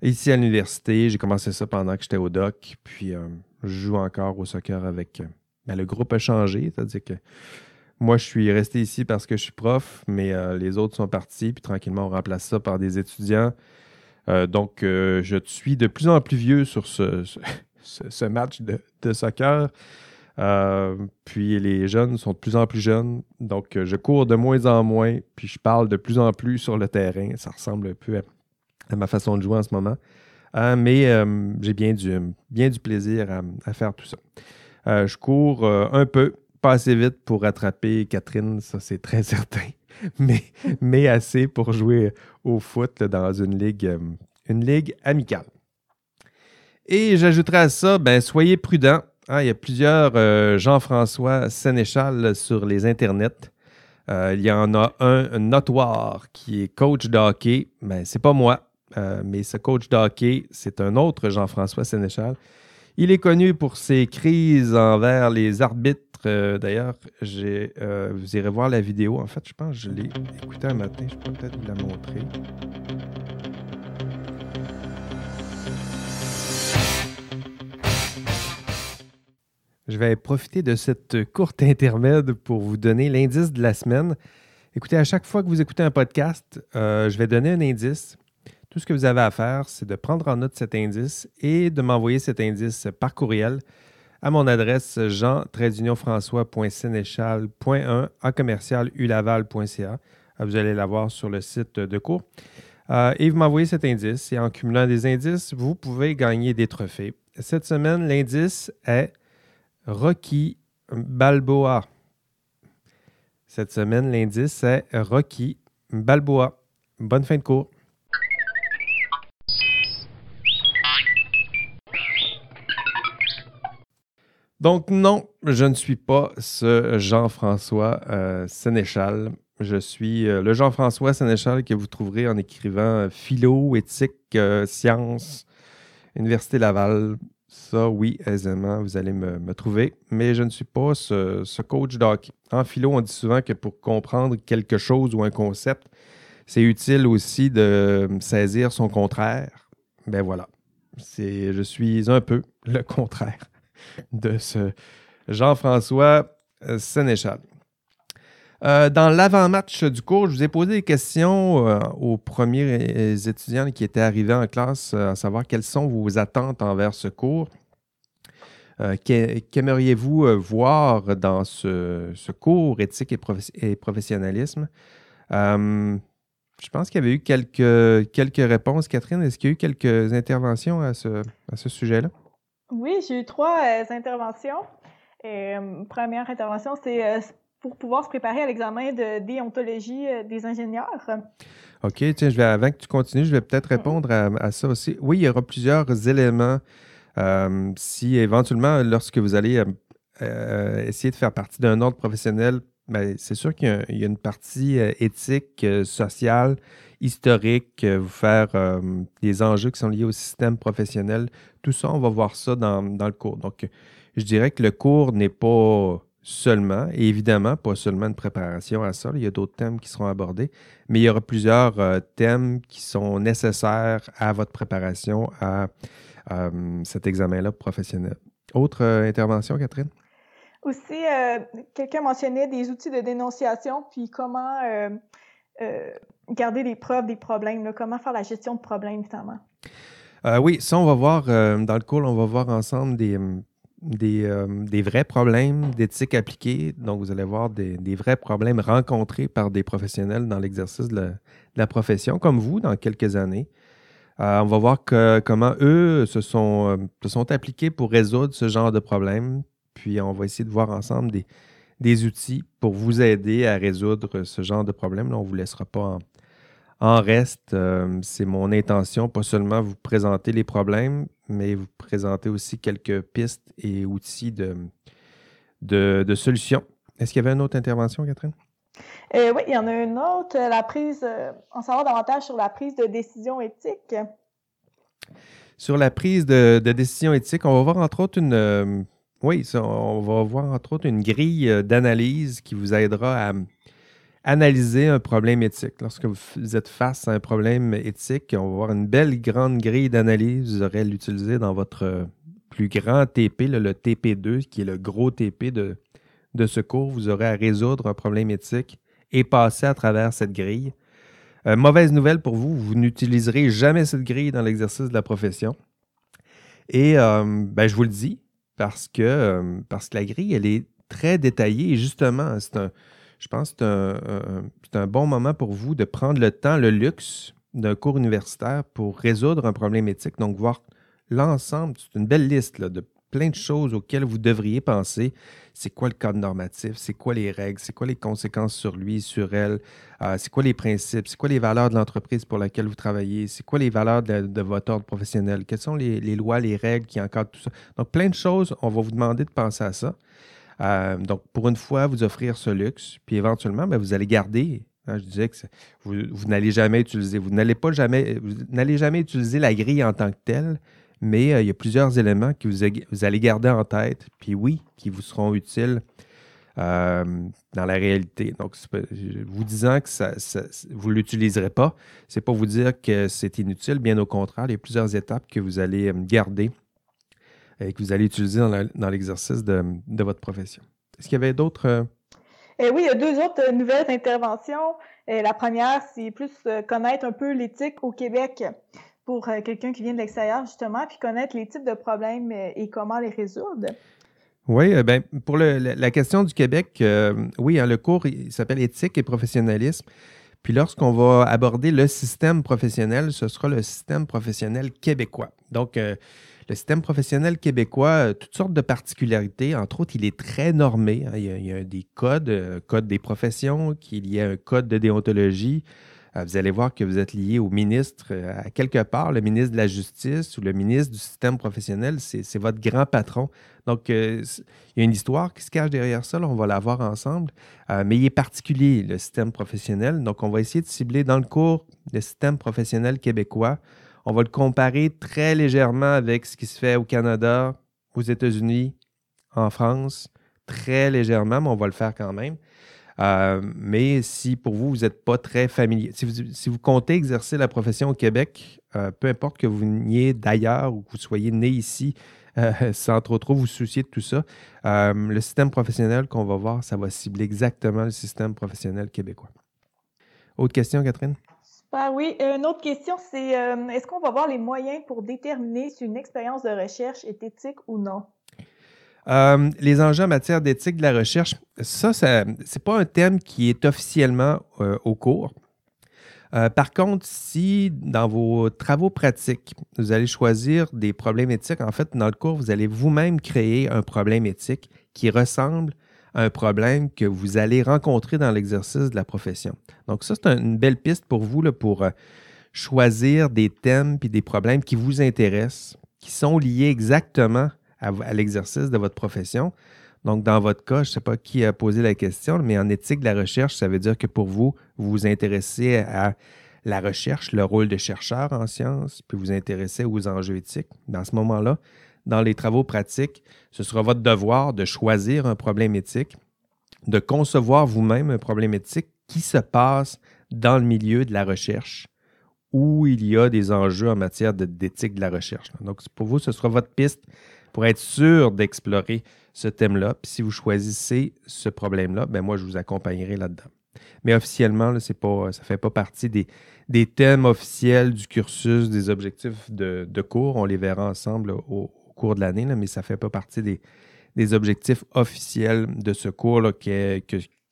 ici à l'université. J'ai commencé ça pendant que j'étais au doc. Puis, je joue encore au soccer avec. Ben, le groupe a changé. C'est-à-dire que moi, je suis resté ici parce que je suis prof, mais les autres sont partis. Puis, tranquillement, on remplace ça par des étudiants. Euh, donc, euh, je suis de plus en plus vieux sur ce, ce, [laughs] match de, soccer. Euh, puis les jeunes sont de plus en plus jeunes. Donc, je cours de moins en moins. Puis je parle de plus en plus sur le terrain. Ça ressemble un peu à, ma façon de jouer en ce moment. mais j'ai bien du, bien du plaisir à, faire tout ça. je cours un peu, pas assez vite pour rattraper Catherine, ça c'est très [laughs] certain. mais, mais assez pour jouer au foot dans une ligue, euh, une ligue amicale. Et j'ajouterai à ça, ben, soyez prudents. Hein, il y a plusieurs euh, Jean-François Sénéchal sur les internets. Euh, il y en a un, notoire qui est coach de hockey. Ben, c'est pas moi, mais ce coach de hockey, c'est un autre Jean-François Sénéchal. Il est connu pour ses crises envers les arbitres euh, d'ailleurs, euh, vous irez voir la vidéo. En fait, je pense que je l'ai écoutée un matin. Je peux peut-être vous la montrer. Je vais profiter de cette courte intermède pour vous donner l'indice de la semaine. Écoutez, à chaque fois que vous écoutez un podcast, euh, je vais donner un indice. Tout ce que vous avez à faire, c'est de prendre en note cet indice et de m'envoyer cet indice par courriel à mon adresse jean françois.sénéchal.1 à commercial ulaval.ca. Euh, vous allez l'avoir sur le site de cours. Euh, et vous m'envoyez cet indice. Et en cumulant des indices, vous pouvez gagner des trophées. Cette semaine, l'indice est Rocky Balboa. Cette semaine, l'indice est Rocky Balboa. Bonne fin de cours. Donc non, je ne suis pas ce Jean-François euh, Sénéchal. Je suis euh, le Jean-François Sénéchal que vous trouverez en écrivant euh, philo, éthique, sciences, Université Laval. Ça, oui, aisément, vous allez me, trouver. Mais je ne suis pas ce, coach d'hockey. En philo, on dit souvent que pour comprendre quelque chose ou un concept, c'est utile aussi de saisir son contraire. Ben voilà. je suis un peu le [laughs] contraire de ce Jean-François Sénéchal. dans l'avant-match du cours, je vous ai posé des questions aux premiers étudiants qui étaient arrivés en classe, à savoir quelles sont vos attentes envers ce cours. Qu'aimeriez-vous voir dans ce, cours éthique et, professionnalisme? Je pense qu'il y avait eu quelques, quelques réponses. Catherine, est-ce qu'il y a eu quelques interventions à ce sujet-là? Oui, j'ai eu trois euh, interventions. Euh, première intervention, c'est euh, pour pouvoir se préparer à l'examen de déontologie des ingénieurs. OK, tiens, je vais, avant que tu continues, je vais peut-être répondre à, ça aussi. Oui, il y aura plusieurs éléments. si éventuellement, lorsque vous allez essayer de faire partie d'un ordre professionnel ben, c'est sûr qu'il y, a une partie euh, éthique, sociale, historique, euh, vous faire des enjeux qui sont liés au système professionnel. Tout ça, on va voir ça dans, le cours. Donc, je dirais que le cours n'est pas seulement, et évidemment, pas seulement une préparation à ça. Il y a d'autres thèmes qui seront abordés, mais il y aura plusieurs thèmes qui sont nécessaires à votre préparation à cet examen-là professionnel. Autre intervention, Catherine? Aussi, euh, quelqu'un mentionnait des outils de dénonciation, puis comment euh, euh, garder des preuves des problèmes, comment faire la gestion de problèmes, notamment. oui, ça, on va voir dans le cours, on va voir ensemble des, des, vrais problèmes d'éthique appliquée. Donc, vous allez voir des, vrais problèmes rencontrés par des professionnels dans l'exercice de, la profession, comme vous, dans quelques années. on va voir comment eux se sont, se sont appliqués pour résoudre ce genre de problèmes, puis on va essayer de voir ensemble des, outils pour vous aider à résoudre ce genre de problème. on ne vous laissera pas en, reste. Euh, c'est mon intention, pas seulement vous présenter les problèmes, mais vous présenter aussi quelques pistes et outils de, de, solutions. Est-ce qu'il y avait une autre intervention, Catherine? Euh, oui, il y en a une autre, la prise, euh, en savoir davantage sur la prise de décision éthique. Sur la prise de, de décision éthique, on va voir entre autres une, oui, on va voir entre autres une grille euh, d'analyse qui vous aidera à analyser un problème éthique. Lorsque vous êtes face à un problème éthique, on va voir une belle grande grille d'analyse. Vous aurez l'utiliser dans votre euh, plus grand TP, le, TP2, qui est le gros TP de, de ce cours. Vous aurez à résoudre un problème éthique et passer à travers cette grille. Euh, mauvaise nouvelle pour vous, vous n'utiliserez jamais cette grille dans l'exercice de la profession. Et ben, je vous le dis, parce que, euh, parce que la grille, elle est très détaillée et justement, c'est un, je pense que c'est un, bon moment pour vous de prendre le temps, le luxe d'un cours universitaire pour résoudre un problème éthique. Donc, voir l'ensemble, c'est une belle liste de plein de choses auxquelles vous devriez penser. C'est quoi le code normatif? C'est quoi les règles? C'est quoi les conséquences sur lui, sur elle? Euh, c'est quoi les principes? C'est quoi les valeurs de l'entreprise pour laquelle vous travaillez? C'est quoi les valeurs de, votre ordre professionnel? Quelles sont les, lois, les règles qui encadrent tout ça? Donc, plein de choses, on va vous demander de penser à ça. Euh, donc, pour une fois, vous offrir ce luxe, puis éventuellement, ben, vous allez garder hein, je disais que vous, n'allez jamais utiliser, vous n'allez pas jamais, vous n'allez jamais utiliser la grille en tant que telle, mais euh, il y a plusieurs éléments que vous, allez garder en tête, puis oui, qui vous seront utiles euh, dans la réalité. Donc, vous disant que vous ne l'utiliserez pas, c'est pas vous dire que c'est inutile, bien au contraire, il y a plusieurs étapes que vous allez euh, garder et que vous allez utiliser dans l'exercice de, votre profession. Est-ce qu'il y avait d'autres... Eh oui, il y a deux autres nouvelles interventions. la première, c'est plus connaître un peu l'éthique au Québec pour euh, quelqu'un qui vient de l'extérieur, justement, puis connaître les types de problèmes euh, et comment les résoudre? Oui, euh, ben, pour la question du Québec, oui, hein, le cours il s'appelle Éthique et professionnalisme. Puis lorsqu'on va aborder le système professionnel, ce sera le système professionnel québécois. Donc, le système professionnel québécois toutes sortes de particularités. Entre autres, il est très normé. Hein. Il, y a, des codes, code des professions, qu'il y a un code de déontologie, vous allez voir que vous êtes lié au ministre, euh, à quelque part, le ministre de la Justice ou le ministre du système professionnel, c'est votre grand patron. Donc, euh, il y a une histoire qui se cache derrière ça, on va la voir ensemble, mais il est particulier, le système professionnel. Donc, on va essayer de cibler dans le cours le système professionnel québécois. On va le comparer très légèrement avec ce qui se fait au Canada, aux États-Unis, en France, très légèrement, mais on va le faire quand même. Euh, mais si pour vous, vous n'êtes pas très familier, si vous, comptez exercer la profession au Québec, euh, peu importe que vous veniez d'ailleurs ou que vous soyez né ici [laughs] sans trop trop vous soucier de tout ça. le système professionnel qu'on va voir, ça va cibler exactement le système professionnel québécois. Autre question, Catherine? Super, oui. Une autre question, c'est est-ce qu'on va voir les moyens pour déterminer si une expérience de recherche est éthique ou non? Euh, les enjeux en matière d'éthique de la recherche, ça, ce n'est pas un thème qui est officiellement euh, au cours. Euh, par contre, si dans vos travaux pratiques, vous allez choisir des problèmes éthiques, en fait, dans le cours, vous allez vous-même créer un problème éthique qui ressemble à un problème que vous allez rencontrer dans l'exercice de la profession. Donc, ça, c'est une belle piste pour vous là, pour choisir des thèmes et des problèmes qui vous intéressent, qui sont liés exactement à, l'exercice de votre profession. Donc, dans votre cas, je ne sais pas qui a posé la question, mais en éthique de la recherche, ça veut dire que pour vous, vous vous intéressez à la recherche, le rôle de chercheur en sciences, puis vous vous intéressez aux enjeux éthiques. Dans ce moment-là, dans les travaux pratiques, ce sera votre devoir de choisir un problème éthique, de concevoir vous-même un problème éthique qui se passe dans le milieu de la recherche où il y a des enjeux en matière d'éthique de la recherche. Donc, pour vous, ce sera votre piste pour être sûr d'explorer ce thème-là. Puis si vous choisissez ce problème-là, ben moi, je vous accompagnerai là-dedans. Mais officiellement, pas, ça ne fait pas partie des, thèmes officiels du cursus, des objectifs de, cours. On les verra ensemble au, cours de l'année, mais ça ne fait pas partie des, des, objectifs officiels de ce cours là, que,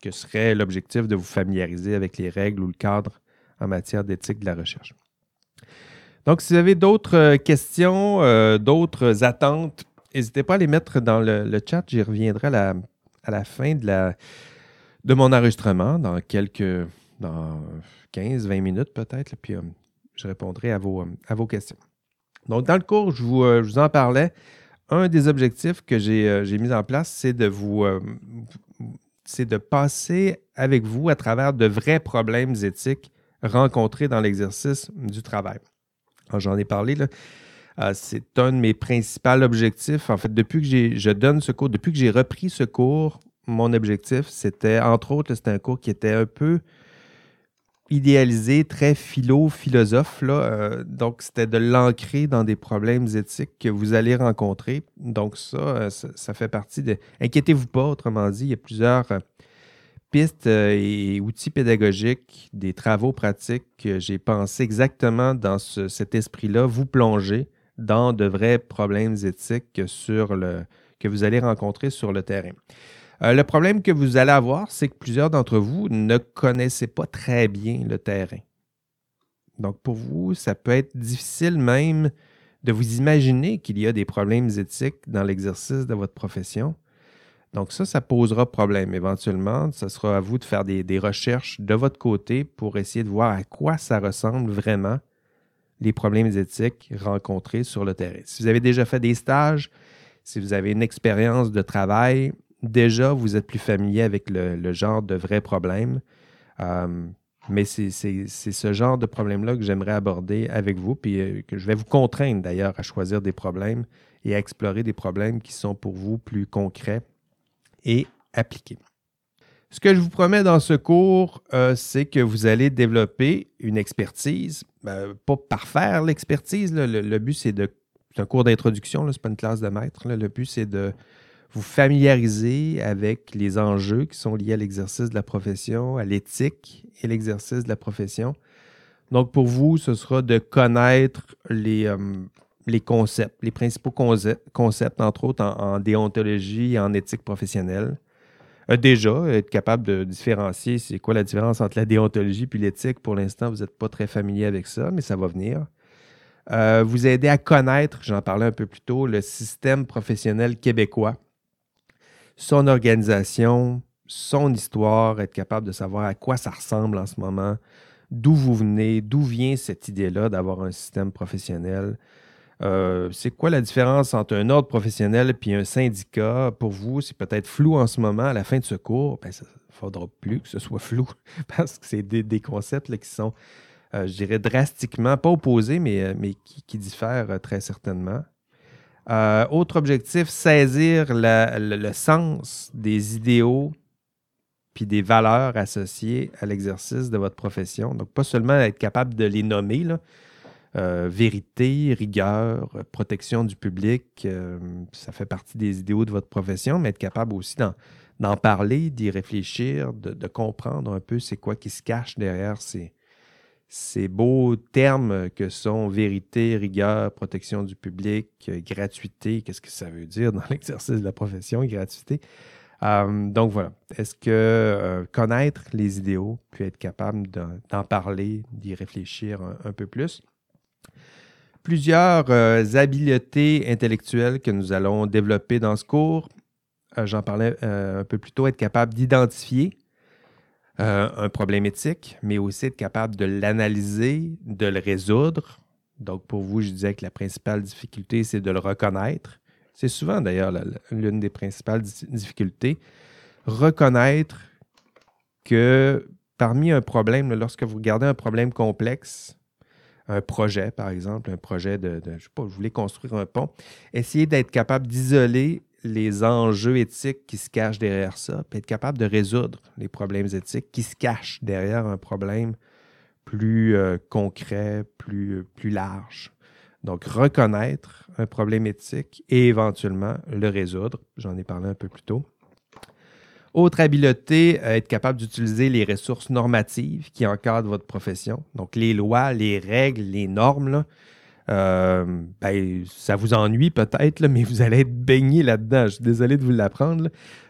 que serait l'objectif de vous familiariser avec les règles ou le cadre en matière d'éthique de la recherche. Donc, si vous avez d'autres euh, questions, euh, d'autres attentes, n'hésitez pas à les mettre dans le, chat. J'y reviendrai à la, fin de, la, de mon enregistrement, dans quelques dans 15-20 minutes peut-être, puis euh, je répondrai à vos, à vos questions. Donc, dans le cours, je vous, vous en parlais. Un des objectifs que j'ai mis en place, c'est de vous c'est de passer avec vous à travers de vrais problèmes éthiques rencontrés dans l'exercice du travail. J'en ai parlé, là. Euh, c'est un de mes principaux objectifs. En fait, depuis que je donne ce cours, depuis que j'ai repris ce cours, mon objectif, c'était, entre autres, c'était un cours qui était un peu idéalisé, très philo-philosophe. Euh, donc, c'était de l'ancrer dans des problèmes éthiques que vous allez rencontrer. Donc, ça, euh, ça, ça fait partie de... Inquiétez-vous pas, autrement dit, il y a plusieurs pistes euh, et outils pédagogiques, des travaux pratiques que j'ai pensé exactement dans cet esprit-là, vous plonger dans de vrais problèmes éthiques sur le, que vous allez rencontrer sur le terrain. Euh, le problème que vous allez avoir, c'est que plusieurs d'entre vous ne connaissez pas très bien le terrain. Donc pour vous, ça peut être difficile même de vous imaginer qu'il y a des problèmes éthiques dans l'exercice de votre profession. Donc ça, ça posera problème éventuellement. Ce sera à vous de faire des, recherches de votre côté pour essayer de voir à quoi ça ressemble vraiment les problèmes éthiques rencontrés sur le terrain. Si vous avez déjà fait des stages, si vous avez une expérience de travail, déjà vous êtes plus familier avec le, genre de vrais problèmes. Euh, mais c'est ce genre de problème-là que j'aimerais aborder avec vous, puis euh, que je vais vous contraindre d'ailleurs à choisir des problèmes et à explorer des problèmes qui sont pour vous plus concrets et appliquer. Ce que je vous promets dans ce cours, euh, c'est que vous allez développer une expertise, ben, pas par faire l'expertise. Le, but, c'est de. C'est un cours d'introduction, ce n'est pas une classe de maître. Le but, c'est de vous familiariser avec les enjeux qui sont liés à l'exercice de la profession, à l'éthique et l'exercice de la profession. Donc, pour vous, ce sera de connaître les, euh, les concepts, les principaux concepts, entre autres en, déontologie et en éthique professionnelle. Déjà, être capable de différencier c'est quoi la différence entre la déontologie et l'éthique. Pour l'instant, vous n'êtes pas très familier avec ça, mais ça va venir. Euh, vous aider à connaître, j'en parlais un peu plus tôt, le système professionnel québécois, son organisation, son histoire, être capable de savoir à quoi ça ressemble en ce moment, d'où vous venez, d'où vient cette idée-là d'avoir un système professionnel, euh, c'est quoi la différence entre un ordre professionnel et un syndicat? Pour vous, c'est peut-être flou en ce moment. À la fin de ce cours, ben, il ne faudra plus que ce soit flou [laughs] parce que c'est des, concepts qui sont, euh, je dirais, drastiquement, pas opposés, mais, euh, qui, diffèrent très certainement. autre objectif, saisir le, sens des idéaux puis des valeurs associées à l'exercice de votre profession. Donc, pas seulement être capable de les nommer, euh, vérité, rigueur, protection du public, euh, ça fait partie des idéaux de votre profession, mais être capable aussi d'en parler, d'y réfléchir, de, comprendre un peu c'est quoi qui se cache derrière ces, beaux termes que sont vérité, rigueur, protection du public, euh, gratuité. Qu'est-ce que ça veut dire dans [laughs] l'exercice de la profession, gratuité? donc voilà, est-ce que connaître les idéaux, puis être capable d'en parler, d'y réfléchir un, peu plus, plusieurs euh, habiletés intellectuelles que nous allons développer dans ce cours. Euh, j'en parlais euh, un peu plus tôt, être capable d'identifier un problème éthique, mais aussi être capable de l'analyser, de le résoudre. Donc, pour vous, je disais que la principale difficulté, c'est de le reconnaître. C'est souvent d'ailleurs l'une des principales difficultés. Reconnaître que parmi un problème, lorsque vous regardez un problème complexe, un projet, par exemple, un projet de, je sais pas, vous voulez construire un pont, essayez d'être capable d'isoler les enjeux éthiques qui se cachent derrière ça, puis être capable de résoudre les problèmes éthiques qui se cachent derrière un problème plus euh, concret, plus, plus large. Donc, reconnaître un problème éthique et éventuellement le résoudre. J'en ai parlé un peu plus tôt. Autre habileté, euh, être capable d'utiliser les ressources normatives qui encadrent votre profession. Donc, les lois, les règles, les normes, euh, ben, ça vous ennuie peut-être, mais vous allez être baigné là-dedans. Je suis désolé de vous l'apprendre.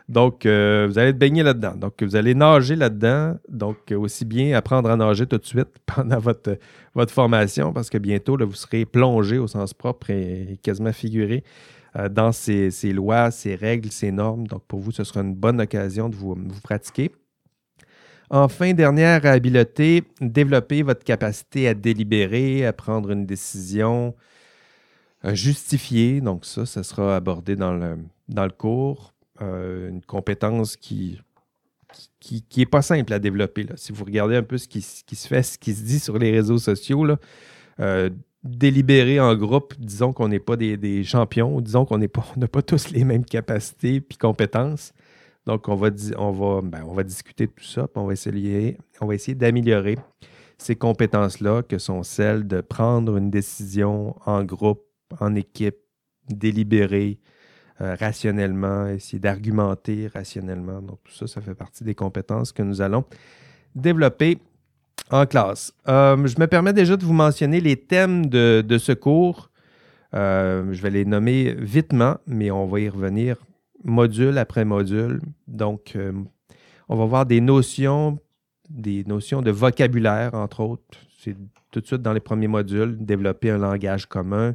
Donc, euh, vous allez être baigné là-dedans. Donc, vous allez nager là-dedans. Donc, aussi bien apprendre à nager tout de suite [laughs] pendant votre, votre formation, parce que bientôt, vous serez plongé au sens propre et quasiment figuré euh, dans ces, lois, ces règles, ces normes. Donc, pour vous, ce sera une bonne occasion de vous, pratiquer. Enfin, dernière habileté, développer votre capacité à délibérer, à prendre une décision, à justifier. Donc, ça, ça sera abordé dans le, dans le cours. Euh, une compétence qui qui n'est pas simple à développer. Si vous regardez un peu ce qui, se fait, ce qui se dit sur les réseaux sociaux, là, euh, délibérer en groupe, disons qu'on n'est pas des, champions, ou disons qu'on [laughs] n'a pas, tous les mêmes capacités puis compétences. Donc, on va, on va, ben, on va discuter de tout ça, puis on va essayer, essayer d'améliorer ces compétences-là, que sont celles de prendre une décision en groupe, en équipe, délibérer euh, rationnellement, essayer d'argumenter rationnellement. Donc, tout ça, ça fait partie des compétences que nous allons développer en classe. Euh, je me permets déjà de vous mentionner les thèmes de, ce cours. Euh, je vais les nommer vitement, mais on va y revenir module après module. Donc, euh, on va voir des notions, des notions de vocabulaire, entre autres. C'est tout de suite dans les premiers modules, développer un langage commun,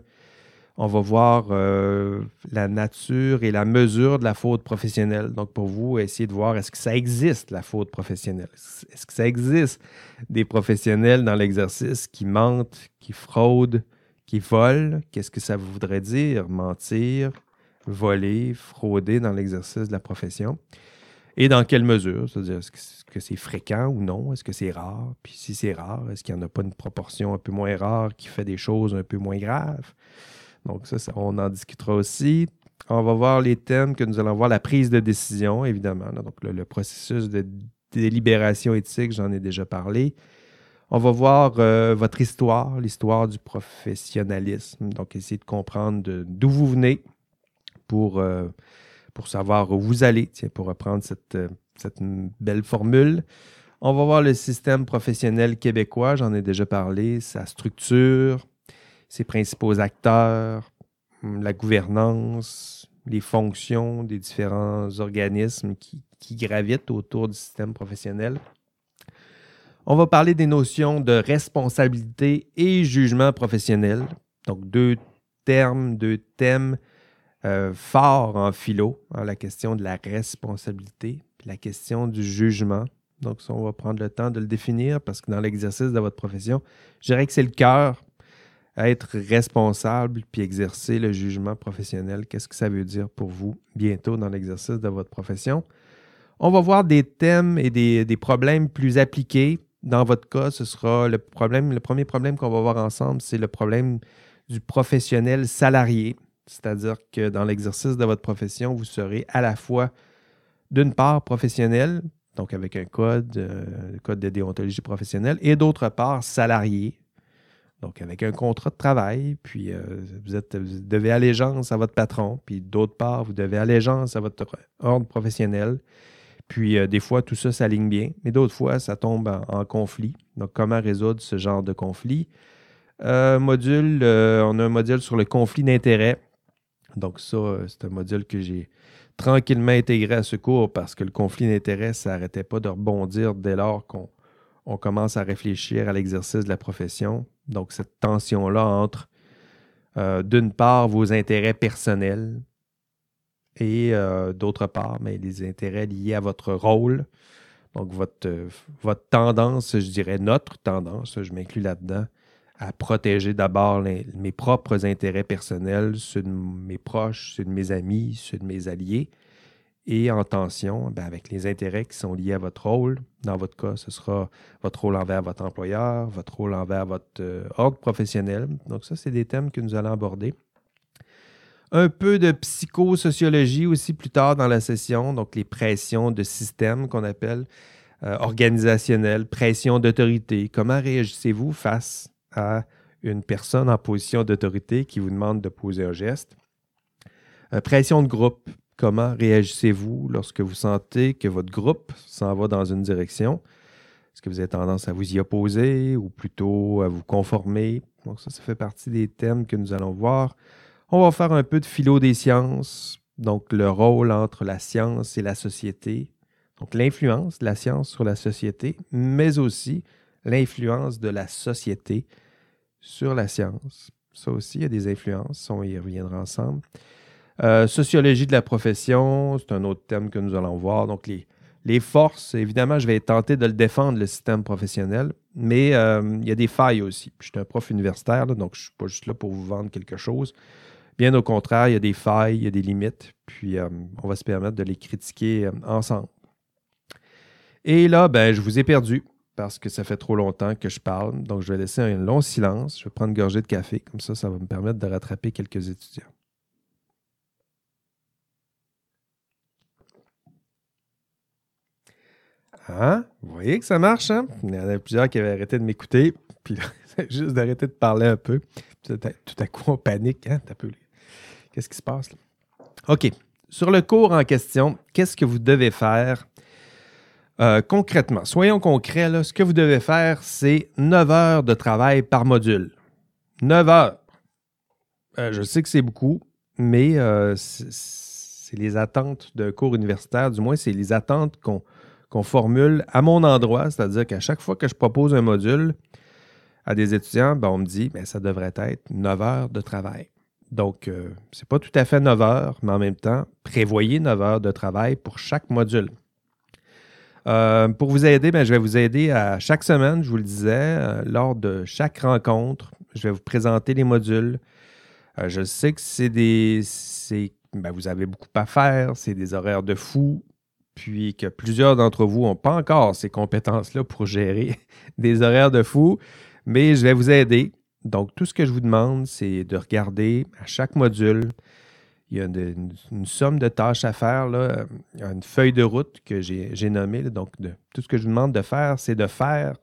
on va voir euh, la nature et la mesure de la faute professionnelle. Donc, pour vous, essayez de voir est-ce que ça existe, la faute professionnelle? Est-ce que ça existe des professionnels dans l'exercice qui mentent, qui fraudent, qui volent? Qu'est-ce que ça voudrait dire, mentir, voler, frauder dans l'exercice de la profession? Et dans quelle mesure? C'est-à-dire, est-ce que c'est fréquent ou non? Est-ce que c'est rare? Puis si c'est rare, est-ce qu'il n'y en a pas une proportion un peu moins rare qui fait des choses un peu moins graves? Donc, ça, on en discutera aussi. On va voir les thèmes que nous allons voir, la prise de décision, évidemment. Donc, le, processus de délibération éthique, j'en ai déjà parlé. On va voir euh, votre histoire, l'histoire du professionnalisme. Donc, essayer de comprendre d'où vous venez pour, euh, pour savoir où vous allez, tiens, pour reprendre cette, euh, cette belle formule. On va voir le système professionnel québécois, j'en ai déjà parlé, sa structure, ses principaux acteurs, hum, la gouvernance, les fonctions des différents organismes qui, gravitent autour du système professionnel. On va parler des notions de responsabilité et jugement professionnel. Donc, deux termes, deux thèmes euh, forts en philo, hein, la question de la responsabilité, la question du jugement. Donc, on va prendre le temps de le définir parce que dans l'exercice de votre profession, je dirais que c'est le cœur être responsable puis exercer le jugement professionnel, qu'est-ce que ça veut dire pour vous bientôt dans l'exercice de votre profession? On va voir des thèmes et des, problèmes plus appliqués. Dans votre cas, ce sera le problème, le premier problème qu'on va voir ensemble, c'est le problème du professionnel salarié. C'est-à-dire que dans l'exercice de votre profession, vous serez à la fois d'une part professionnel, donc avec un code, euh, code de déontologie professionnelle, et d'autre part salarié, Donc, avec un contrat de travail, puis euh, vous, êtes, devez allégeance à votre patron, puis d'autre part, vous devez allégeance à votre ordre professionnel. Puis, euh, des fois, tout ça s'aligne bien, mais d'autres fois, ça tombe en, conflit. Donc, comment résoudre ce genre de conflit? Euh, module, on a un module sur le conflit d'intérêts. Donc, ça, c'est un module que j'ai tranquillement intégré à ce cours parce que le conflit d'intérêts, ça n'arrêtait pas de rebondir dès lors qu'on on commence à réfléchir à l'exercice de la profession. Donc, cette tension-là entre, euh, d'une part, vos intérêts personnels et euh, d'autre part, mais les intérêts liés à votre rôle. Donc, votre, votre tendance, je dirais notre tendance, je m'inclus là-dedans, à protéger d'abord mes propres intérêts personnels, ceux de mes proches, ceux de mes amis, ceux de mes alliés, et en tension ben, avec les intérêts qui sont liés à votre rôle. Dans votre cas, ce sera votre rôle envers votre employeur, votre rôle envers votre euh, ordre professionnel. Donc ça, c'est des thèmes que nous allons aborder. Un peu de psychosociologie aussi plus tard dans la session, donc les pressions de système qu'on appelle euh, organisationnelles, pression d'autorité. Comment réagissez-vous face à une personne en position d'autorité qui vous demande de poser un geste? Euh, pression de groupe, Comment réagissez-vous lorsque vous sentez que votre groupe s'en va dans une direction? Est-ce que vous avez tendance à vous y opposer ou plutôt à vous conformer? Donc ça, ça fait partie des thèmes que nous allons voir. On va faire un peu de philo des sciences, donc le rôle entre la science et la société, donc l'influence de la science sur la société, mais aussi l'influence de la société sur la science. Ça aussi, il y a des influences, on y reviendra ensemble. Euh, sociologie de la profession, c'est un autre thème que nous allons voir. Donc, les, les forces, évidemment, je vais tenter de le défendre, le système professionnel, mais euh, il y a des failles aussi. je suis un prof universitaire, donc je ne suis pas juste là pour vous vendre quelque chose. Bien au contraire, il y a des failles, il y a des limites, puis euh, on va se permettre de les critiquer ensemble. Et là, ben, je vous ai perdu parce que ça fait trop longtemps que je parle, donc je vais laisser un long silence. Je vais prendre une gorgée de café, comme ça, ça va me permettre de rattraper quelques étudiants. Hein? Vous voyez que ça marche, hein? Il y en a plusieurs qui avaient arrêté de m'écouter, puis [laughs] juste d'arrêter de parler un peu. Tout à coup, on panique, hein? Qu'est-ce qui se passe? OK. Sur le cours en question, qu'est-ce que vous devez faire euh, concrètement? Soyons concrets, là. Ce que vous devez faire, c'est 9 heures de travail par module. 9 heures. Euh, je sais que c'est beaucoup, mais euh, c'est les attentes d'un cours universitaire, du moins, c'est les attentes qu'on qu'on formule à mon endroit, c'est-à-dire qu'à chaque fois que je propose un module à des étudiants, ben, on me dit ben, ça devrait être 9 heures de travail. Donc, euh, ce n'est pas tout à fait 9 heures, mais en même temps, prévoyez 9 heures de travail pour chaque module. Euh, pour vous aider, ben, je vais vous aider à chaque semaine, je vous le disais, euh, lors de chaque rencontre, je vais vous présenter les modules. je sais que c'est des. Ben, vous avez beaucoup à faire, c'est des horaires de fou puis que plusieurs d'entre vous n'ont pas encore ces compétences-là pour gérer [laughs] des horaires de fou, mais je vais vous aider. Donc, tout ce que je vous demande, c'est de regarder à chaque module. Il y a une, somme de tâches à faire, là, une feuille de route que j'ai nommée. donc, tout ce que je vous demande de faire, c'est de faire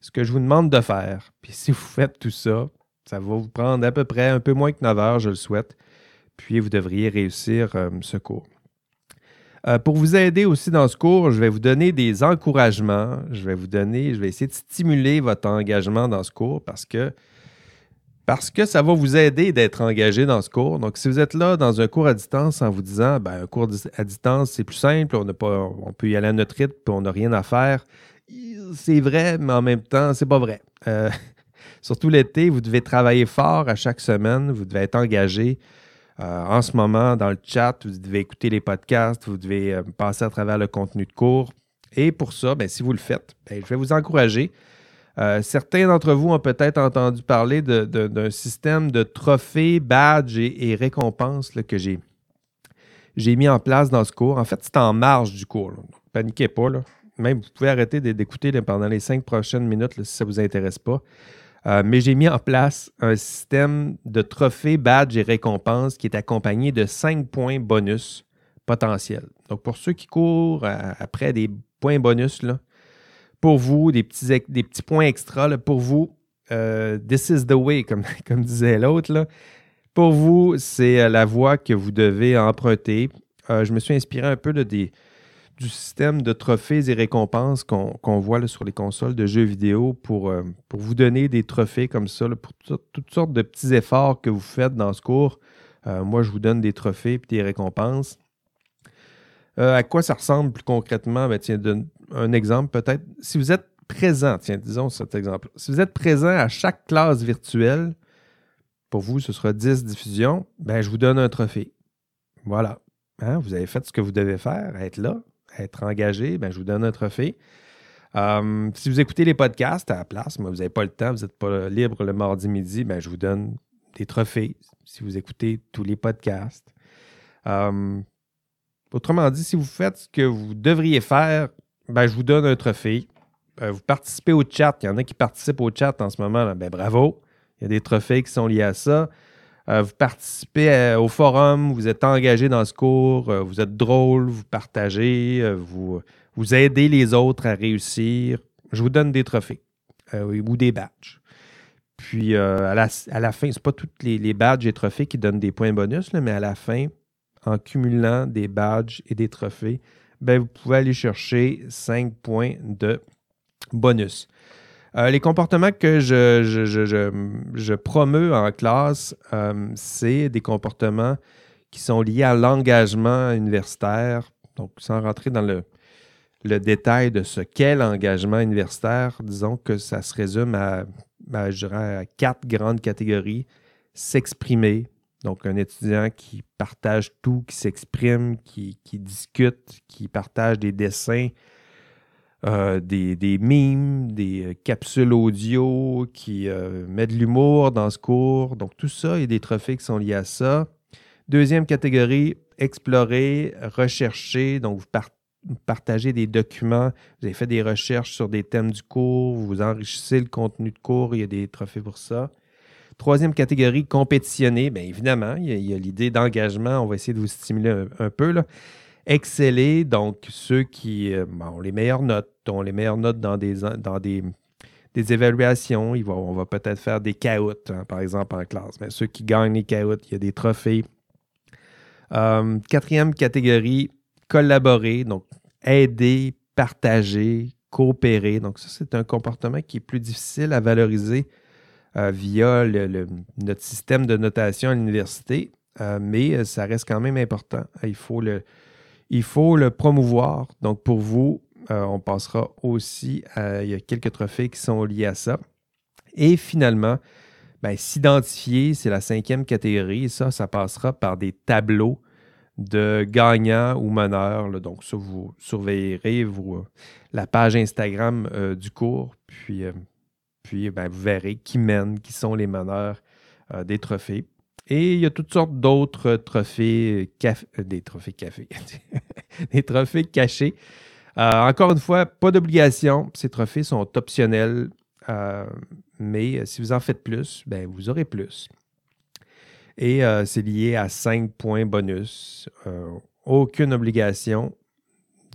ce que je vous demande de faire. Puis si vous faites tout ça, ça va vous prendre à peu près un peu moins que 9 heures, je le souhaite. Puis vous devriez réussir euh, ce cours. Euh, pour vous aider aussi dans ce cours, je vais vous donner des encouragements. Je vais vous donner, je vais essayer de stimuler votre engagement dans ce cours parce que, parce que ça va vous aider d'être engagé dans ce cours. Donc, si vous êtes là dans un cours à distance en vous disant, ben, un cours à distance, c'est plus simple, on, pas, on peut y aller à notre rythme, puis on n'a rien à faire, c'est vrai, mais en même temps, c'est pas vrai. Euh, [laughs] surtout l'été, vous devez travailler fort à chaque semaine, vous devez être engagé. Euh, en ce moment, dans le chat, vous devez écouter les podcasts, vous devez euh, passer à travers le contenu de cours. Et pour ça, ben, si vous le faites, ben, je vais vous encourager. Euh, certains d'entre vous ont peut-être entendu parler d'un système de trophées, badges et, récompenses que j'ai mis en place dans ce cours. En fait, c'est en marge du cours. Ne paniquez pas. Même, vous pouvez arrêter d'écouter pendant les cinq prochaines minutes si ça ne vous intéresse pas. Euh, mais j'ai mis en place un système de trophées, badges et récompenses qui est accompagné de 5 points bonus potentiels. Donc, pour ceux qui courent après des points bonus, là, pour vous, des petits, des petits points extra, pour vous, this is the way, comme, [laughs] comme disait l'autre. Pour vous, c'est la voie que vous devez emprunter. je me suis inspiré un peu de des, du système de trophées et récompenses qu'on voit sur les consoles de jeux vidéo pour, euh, pour vous donner des trophées comme ça, pour toutes sortes de petits efforts que vous faites dans ce cours. Euh, moi, je vous donne des trophées et des récompenses. Euh, à quoi ça ressemble plus concrètement? Ben, tiens, un exemple peut-être. Si vous êtes présent, tiens, disons cet exemple. Si vous êtes présent à chaque classe virtuelle, pour vous, ce sera 10 diffusions, ben, je vous donne un trophée. Voilà. Hein, vous avez fait ce que vous devez faire, être là être engagé, ben, je vous donne un trophée. Euh, si vous écoutez les podcasts à la place, mais vous n'avez pas le temps, vous n'êtes pas libre le mardi midi, ben, je vous donne des trophées si vous écoutez tous les podcasts. Euh, autrement dit, si vous faites ce que vous devriez faire, ben, je vous donne un trophée. Euh, vous participez au chat. Il y en a qui participent au chat en ce moment. Ben, bravo. Il y a des trophées qui sont liés à ça. Euh, vous participez euh, au forum, vous êtes engagé dans ce cours, euh, vous êtes drôle, vous partagez, vous, vous aidez les autres à réussir. Je vous donne des trophées ou des badges. Puis à, la, à, la, fin, ce pas tous les, badges et trophées qui donnent des points bonus, mais à la fin, en cumulant des badges et des trophées, ben, vous pouvez aller chercher 5 points de bonus. Euh, les comportements que je, je, promeux en classe, euh, c'est des comportements qui sont liés à l'engagement universitaire. Donc, sans rentrer dans le, détail de ce qu'est l'engagement universitaire, disons que ça se résume à, quatre grandes catégories. S'exprimer, donc un étudiant qui partage tout, qui s'exprime, qui, discute, qui partage des dessins, euh, des, des, memes, des euh, capsules audio qui euh, mettent de l'humour dans ce cours. Donc, tout ça, il y a des trophées qui sont liés à ça. Deuxième catégorie, explorer, rechercher. Donc, vous, partagez des documents, vous avez fait des recherches sur des thèmes du cours, vous enrichissez le contenu de cours, il y a des trophées pour ça. Troisième catégorie, compétitionner. Bien évidemment, il y a, l'idée d'engagement. On va essayer de vous stimuler un, un peu. Là exceller, donc ceux qui euh, ont les meilleures notes, ont les meilleures notes dans des évaluations. on va peut-être faire des caouts, hein, par exemple, en classe. Mais ceux qui gagnent les caouts, il y a des trophées. Euh, quatrième catégorie, collaborer, donc aider, partager, coopérer. Donc, ça, c'est un comportement qui est plus difficile à valoriser euh, via notre système de notation à l'université, mais ça reste quand même important. Il faut le, il faut le promouvoir. Donc, pour vous, euh, on passera aussi à. Il y a quelques trophées qui sont liés à ça. Et finalement, ben, s'identifier, c'est la cinquième catégorie. ça, ça passera par des tableaux de gagnants ou meneurs. Donc, ça, vous surveillerez vous, euh, la page Instagram euh, du cours. Puis, puis ben, vous verrez qui mène, qui sont les meneurs des trophées. Et il y a toutes sortes d'autres trophées, café, euh, des trophées café, [laughs] des trophées cachés. Euh, encore une fois, pas d'obligation. Ces trophées sont optionnels, euh, mais si vous en faites plus, ben, vous aurez plus. Et c'est lié à 5 points bonus. aucune obligation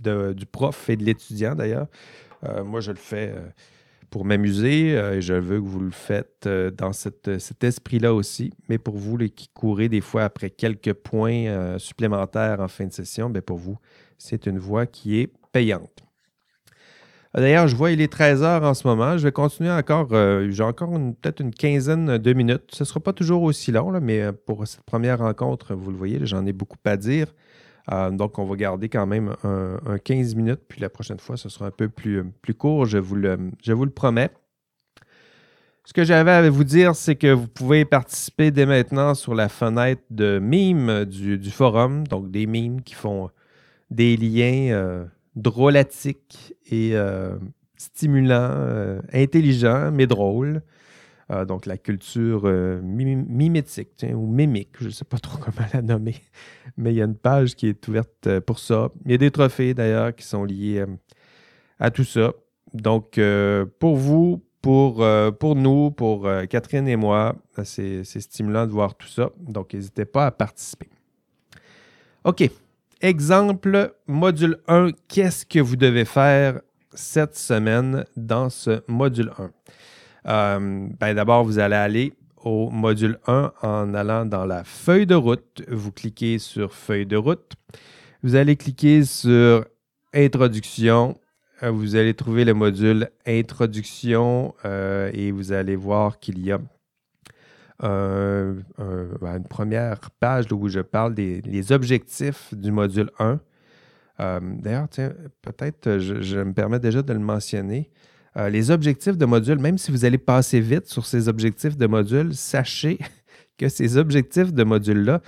du prof et de l'étudiant d'ailleurs. moi, je le fais pour m'amuser euh, je veux que vous le faites euh, dans cet esprit-là aussi. Mais pour vous les qui courez des fois après quelques points euh, supplémentaires en fin de session, bien pour vous, c'est une voie qui est payante. D'ailleurs, je vois il est 13 heures en ce moment. Je vais continuer encore. J'ai encore peut-être une quinzaine de minutes. Ce ne sera pas toujours aussi long, mais pour cette première rencontre, vous le voyez, j'en ai beaucoup à dire. Euh, donc, on va garder quand même un, 15 minutes, puis la prochaine fois, ce sera un peu plus, plus court, je vous, le, je vous le promets. Ce que j'avais à vous dire, c'est que vous pouvez participer dès maintenant sur la fenêtre de mimes du, forum, donc des mimes qui font des liens euh, drôlatiques et euh, stimulants, intelligents, mais drôles. Euh, donc la culture euh, mimétique ou mimique, je ne sais pas trop [laughs] comment la nommer, mais il y a une page qui est ouverte euh, pour ça. Il y a des trophées d'ailleurs qui sont liés à tout ça. Donc pour vous, pour, pour nous, pour Catherine et moi, c'est stimulant de voir tout ça. Donc n'hésitez pas à participer. OK. Exemple, module 1, qu'est-ce que vous devez faire cette semaine dans ce module 1? Ben, d'abord, vous allez aller au module 1 en allant dans la feuille de route. Vous cliquez sur feuille de route. Vous allez cliquer sur introduction. Vous allez trouver le module introduction et vous allez voir qu'il y a ben, une première page où je parle des objectifs du module 1. Euh, d'ailleurs, tiens, peut-être je, me permets déjà de le mentionner. Euh, les objectifs de module, même si vous allez passer vite sur ces objectifs de module, sachez [laughs] que ces objectifs de module-là,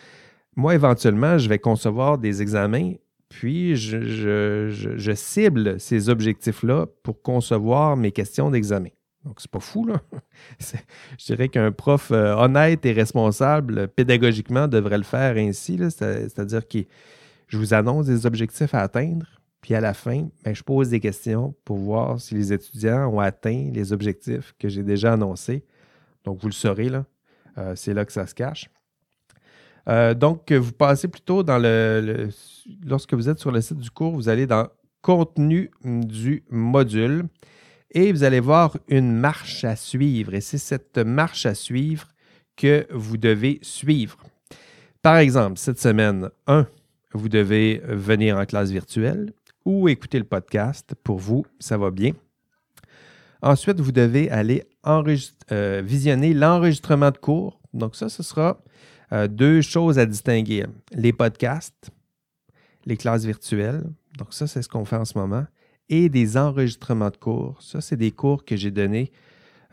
moi, éventuellement, je vais concevoir des examens, puis je, cible ces objectifs-là pour concevoir mes questions d'examen. Donc, c'est pas fou, là. [laughs] je dirais qu'un prof euh, honnête et responsable pédagogiquement devrait le faire ainsi, c'est-à-dire qu'il je vous annonce des objectifs à atteindre, puis à la fin, ben, je pose des questions pour voir si les étudiants ont atteint les objectifs que j'ai déjà annoncés. Donc, vous le saurez, là. Euh, c'est là que ça se cache. Euh, donc, vous passez plutôt dans le, Lorsque vous êtes sur le site du cours, vous allez dans Contenu du module et vous allez voir une marche à suivre. Et c'est cette marche à suivre que vous devez suivre. Par exemple, cette semaine, 1, vous devez venir en classe virtuelle ou écouter le podcast. Pour vous, ça va bien. Ensuite, vous devez aller euh, visionner l'enregistrement de cours. Donc ça, ce sera euh, deux choses à distinguer. Les podcasts, les classes virtuelles. Donc ça, c'est ce qu'on fait en ce moment. Et des enregistrements de cours. Ça, c'est des cours que j'ai donnés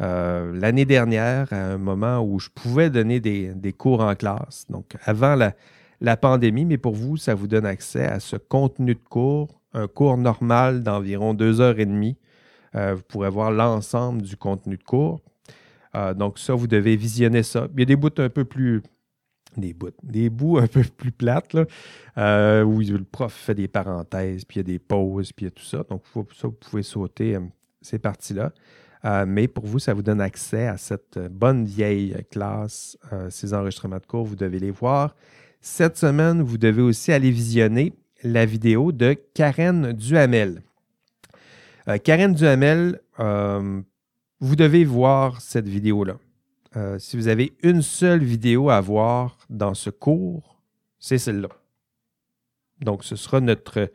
euh, l'année dernière à un moment où je pouvais donner des, des cours en classe. Donc avant la, la pandémie, mais pour vous, ça vous donne accès à ce contenu de cours, un cours normal d'environ deux heures et demie. Euh, vous pourrez voir l'ensemble du contenu de cours. Euh, donc ça, vous devez visionner ça. Il y a des bouts un peu plus... Des bouts, des bouts un peu plus plates, là, euh, où le prof fait des parenthèses, puis il y a des pauses, puis il y a tout ça. Donc ça, vous pouvez sauter ces parties-là. mais pour vous, ça vous donne accès à cette bonne vieille classe, ces enregistrements de cours. Vous devez les voir. Cette semaine, vous devez aussi aller visionner la vidéo de Karen Duhamel. Euh, Karen Duhamel, euh, vous devez voir cette vidéo-là. Euh, si vous avez une seule vidéo à voir dans ce cours, c'est celle-là. Donc, ce sera notre,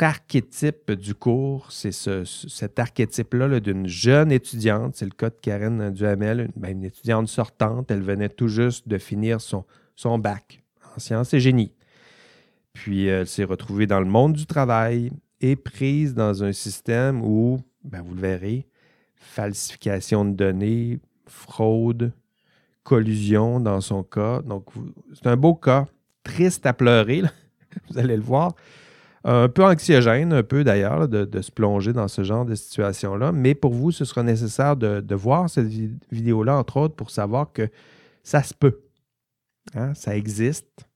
archétype du cours. C'est cet archétype-là d'une jeune étudiante. C'est le cas de Karen Duhamel, ben, une étudiante sortante. Elle venait tout juste de finir son, son bac en sciences et génie. Puis elle s'est retrouvée dans le monde du travail et prise dans un système où, ben, vous le verrez, falsification de données, fraude, collusion dans son cas. Donc, c'est un beau cas, triste à pleurer, [laughs] vous allez le voir. Un peu anxiogène, un peu d'ailleurs, de, se plonger dans ce genre de situation-là. Mais pour vous, ce sera nécessaire de, de voir cette vidéo-là, entre autres, pour savoir que ça se peut. Hein, ça existe.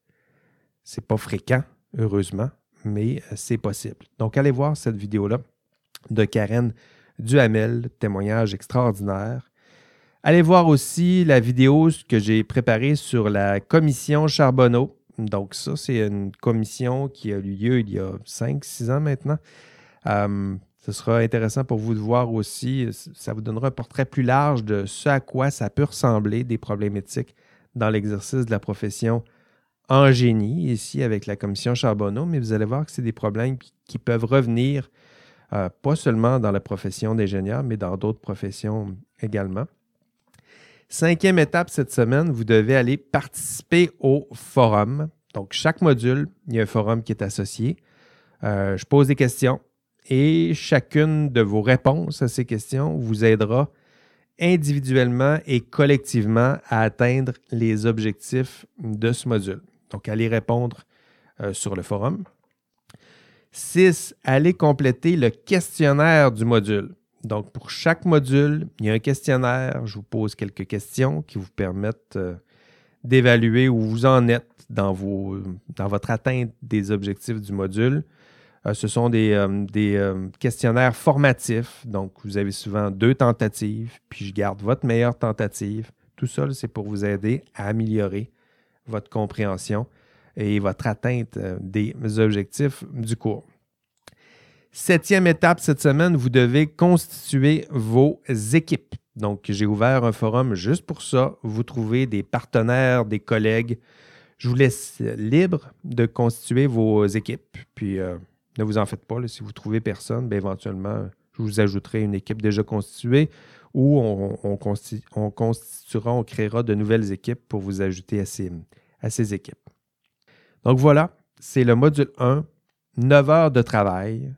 C'est pas fréquent, heureusement, mais euh, c'est possible. Donc, allez voir cette vidéo-là de Karen Duhamel, témoignage extraordinaire. Allez voir aussi la vidéo que j'ai préparée sur la commission Charbonneau. Donc, ça, c'est une commission qui a eu lieu il y a 5-6 ans maintenant. Euh, ce sera intéressant pour vous de voir aussi, ça vous donnera un portrait plus large de ce à quoi ça peut ressembler des problèmes éthiques dans l'exercice de la profession en génie, ici avec la commission Charbonneau, mais vous allez voir que c'est des problèmes qui, peuvent revenir euh, pas seulement dans la profession d'ingénieur, mais dans d'autres professions également. Cinquième étape cette semaine, vous devez aller participer au forum. Donc, chaque module, il y a un forum qui est associé. Euh, je pose des questions et chacune de vos réponses à ces questions vous aidera individuellement et collectivement à atteindre les objectifs de ce module. Donc, allez répondre euh, sur le forum. 6. Allez compléter le questionnaire du module. Donc, pour chaque module, il y a un questionnaire. Je vous pose quelques questions qui vous permettent euh, d'évaluer où vous en êtes dans, votre atteinte des objectifs du module. Euh, ce sont des, questionnaires formatifs. Donc, vous avez souvent deux tentatives, puis je garde votre meilleure tentative. Tout ça, c'est pour vous aider à améliorer votre compréhension et votre atteinte des objectifs du cours. Septième étape cette semaine, vous devez constituer vos équipes. Donc, j'ai ouvert un forum juste pour ça. Vous trouvez des partenaires, des collègues. Je vous laisse libre de constituer vos équipes. Puis, euh, ne vous en faites pas. si vous trouvez personne, bien, éventuellement, je vous ajouterai une équipe déjà constituée ou on, constituera, on créera de nouvelles équipes pour vous ajouter à ces, à ces équipes. Donc voilà, c'est le module 1, 9 heures de travail.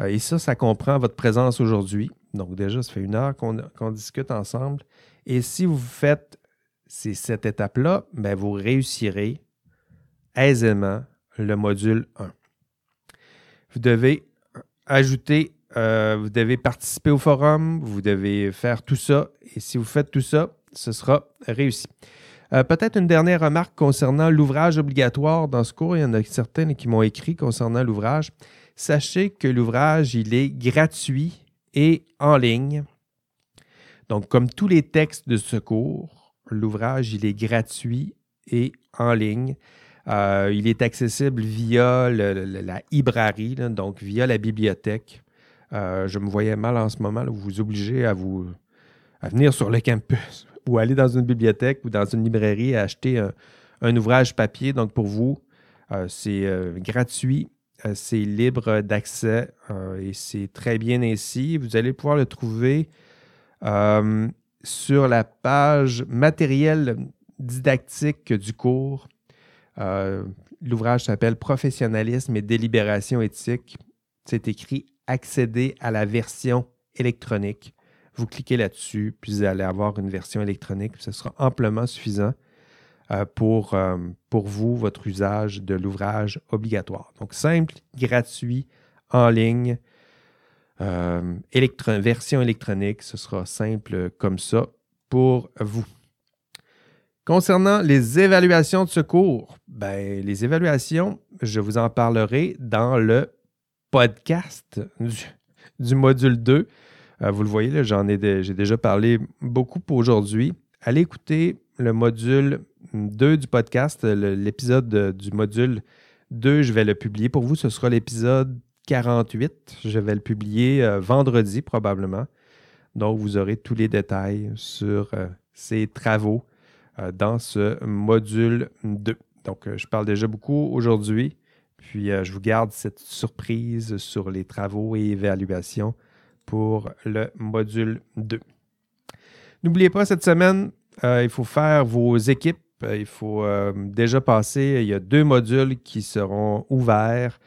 Euh, et ça, ça comprend votre présence aujourd'hui. Donc déjà, ça fait une heure qu'on discute ensemble. Et si vous faites ces, cette étape-là, ben, vous réussirez aisément le module 1. Vous devez ajouter euh, vous devez participer au forum, vous devez faire tout ça. Et si vous faites tout ça, ce sera réussi. Euh, peut-être une dernière remarque concernant l'ouvrage obligatoire dans ce cours. Il y en a certaines qui m'ont écrit concernant l'ouvrage. Sachez que l'ouvrage, il est gratuit et en ligne. Donc, comme tous les textes de ce cours, l'ouvrage, il est gratuit et en ligne. Euh, il est accessible via la librairie, donc via la bibliothèque. Euh, je me voyais mal en ce moment, vous obligez à vous à venir sur le campus [laughs] ou aller dans une bibliothèque ou dans une librairie et acheter un, ouvrage papier. Donc pour vous, euh, c'est euh, gratuit, c'est libre d'accès et c'est très bien ainsi. Vous allez pouvoir le trouver sur la page matériel didactique du cours. L'ouvrage s'appelle Professionnalisme et délibération éthique. C'est écrit accéder à la version électronique. Vous cliquez là-dessus, puis vous allez avoir une version électronique. Ce sera amplement suffisant euh, pour, euh, pour vous, votre usage de l'ouvrage obligatoire. Donc, simple, gratuit, en ligne, euh, version électronique, ce sera simple comme ça pour vous. Concernant les évaluations de ce cours, ben, les évaluations, je vous en parlerai dans le podcast du, module 2. Euh, vous le voyez, j'en ai j'ai déjà parlé beaucoup aujourd'hui. Allez écouter le module 2 du podcast, l'épisode du module 2, je vais le publier pour vous. Ce sera l'épisode 48. Je vais le publier euh, vendredi probablement. Donc, vous aurez tous les détails sur euh, ces travaux dans ce module 2. Donc, je parle déjà beaucoup aujourd'hui. Puis euh, je vous garde cette surprise sur les travaux et évaluations pour le module 2. N'oubliez pas, cette semaine, euh, il faut faire vos équipes. Euh, il faut déjà passer, il y a deux modules qui seront ouverts.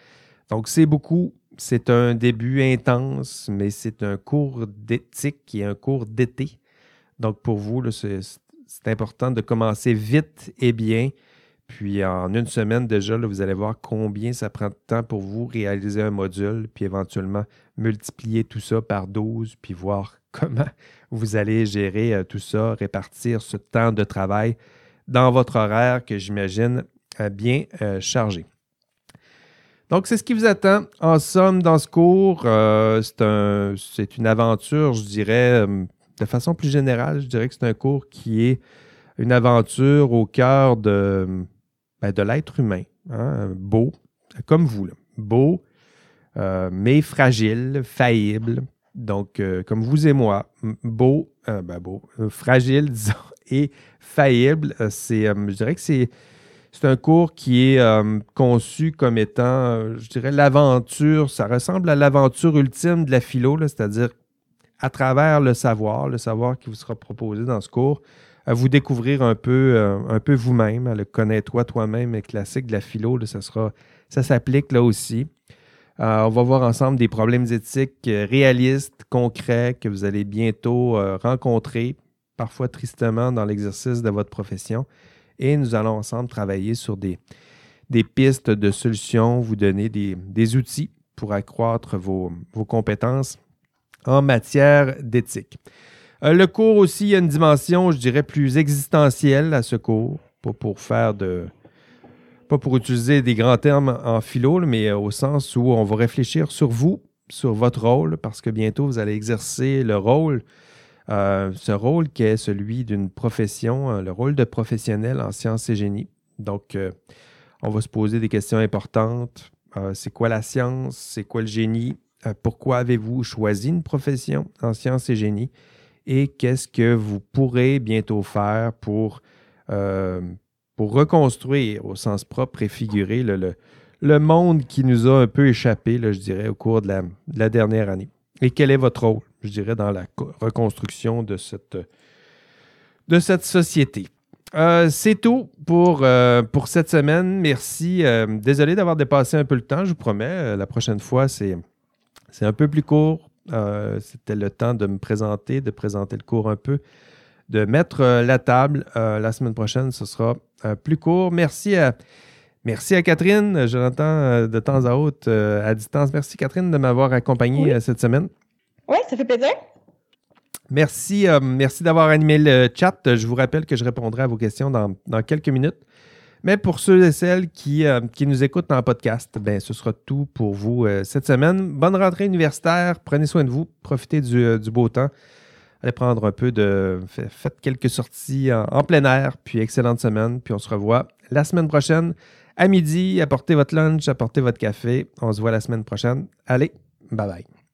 Donc, c'est beaucoup. C'est un début intense, mais c'est un cours d'éthique et un cours d'été. Donc, pour vous, c'est important de commencer vite et bien puis en une semaine déjà, vous allez voir combien ça prend de temps pour vous réaliser un module, puis éventuellement multiplier tout ça par 12, puis voir [laughs] comment vous allez gérer euh, tout ça, répartir ce temps de travail dans votre horaire que j'imagine euh, bien euh, chargé. Donc, c'est ce qui vous attend. En somme, dans ce cours, c'est une aventure, je dirais, de façon plus générale, je dirais que c'est un cours qui est une aventure au cœur de, de l'être humain, hein, beau, comme vous, beau, euh, mais fragile, faillible. Donc, euh, comme vous et moi, beau, euh, ben beau, fragile, [laughs] disons, et faillible. c'est, je dirais que c'est, c'est un cours qui est conçu comme étant, je dirais, l'aventure. Ça ressemble à l'aventure ultime de la philo, c'est-à-dire à travers le savoir, le savoir qui vous sera proposé dans ce cours, à vous découvrir un peu, euh, un peu vous-même, le connais-toi toi-même, classique de la philo, ça, sera, ça s'applique là aussi. Euh, on va voir ensemble des problèmes éthiques euh, réalistes, concrets, que vous allez bientôt rencontrer, parfois tristement, dans l'exercice de votre profession. Et nous allons ensemble travailler sur des, des pistes de solutions, vous donner des, des outils pour accroître vos, vos compétences en matière d'éthique. Euh, le cours aussi, a une dimension, je dirais, plus existentielle à ce cours. Pas pour faire de. Pas pour utiliser des grands termes en philo, mais euh, au sens où on va réfléchir sur vous, sur votre rôle, parce que bientôt vous allez exercer le rôle, euh, ce rôle qui est celui d'une profession, le rôle de professionnel en sciences et génie. Donc, on va se poser des questions importantes c'est quoi la science? C'est quoi le génie? pourquoi avez-vous choisi une profession en sciences et génie? Et qu'est-ce que vous pourrez bientôt faire pour, pour reconstruire au sens propre et figuré le, le, monde qui nous a un peu échappé, je dirais, au cours de la, la dernière année? Et quel est votre rôle, je dirais, dans la reconstruction de cette, de cette société? Euh, c'est tout pour, euh, pour cette semaine. Merci. Euh, désolé d'avoir dépassé un peu le temps, je vous promets. la prochaine fois, c'est un peu plus court. C'était le temps de me présenter, de présenter le cours un peu, de mettre la table. la semaine prochaine, ce sera plus court. Merci à, merci à Catherine. Je l'entends de temps à autre à distance. Merci Catherine de m'avoir accompagné cette semaine. Oui, ça fait plaisir. Merci, euh, merci d'avoir animé le chat. Je vous rappelle que je répondrai à vos questions dans, quelques minutes. Mais pour ceux et celles qui, euh, qui nous écoutent en podcast, ben, ce sera tout pour vous euh, cette semaine. Bonne rentrée universitaire. Prenez soin de vous. Profitez du, beau temps. Allez prendre un peu de. Faites quelques sorties en, plein air. Puis excellente semaine. Puis on se revoit la semaine prochaine à midi. Apportez votre lunch, apportez votre café. On se voit la semaine prochaine. Allez, bye bye.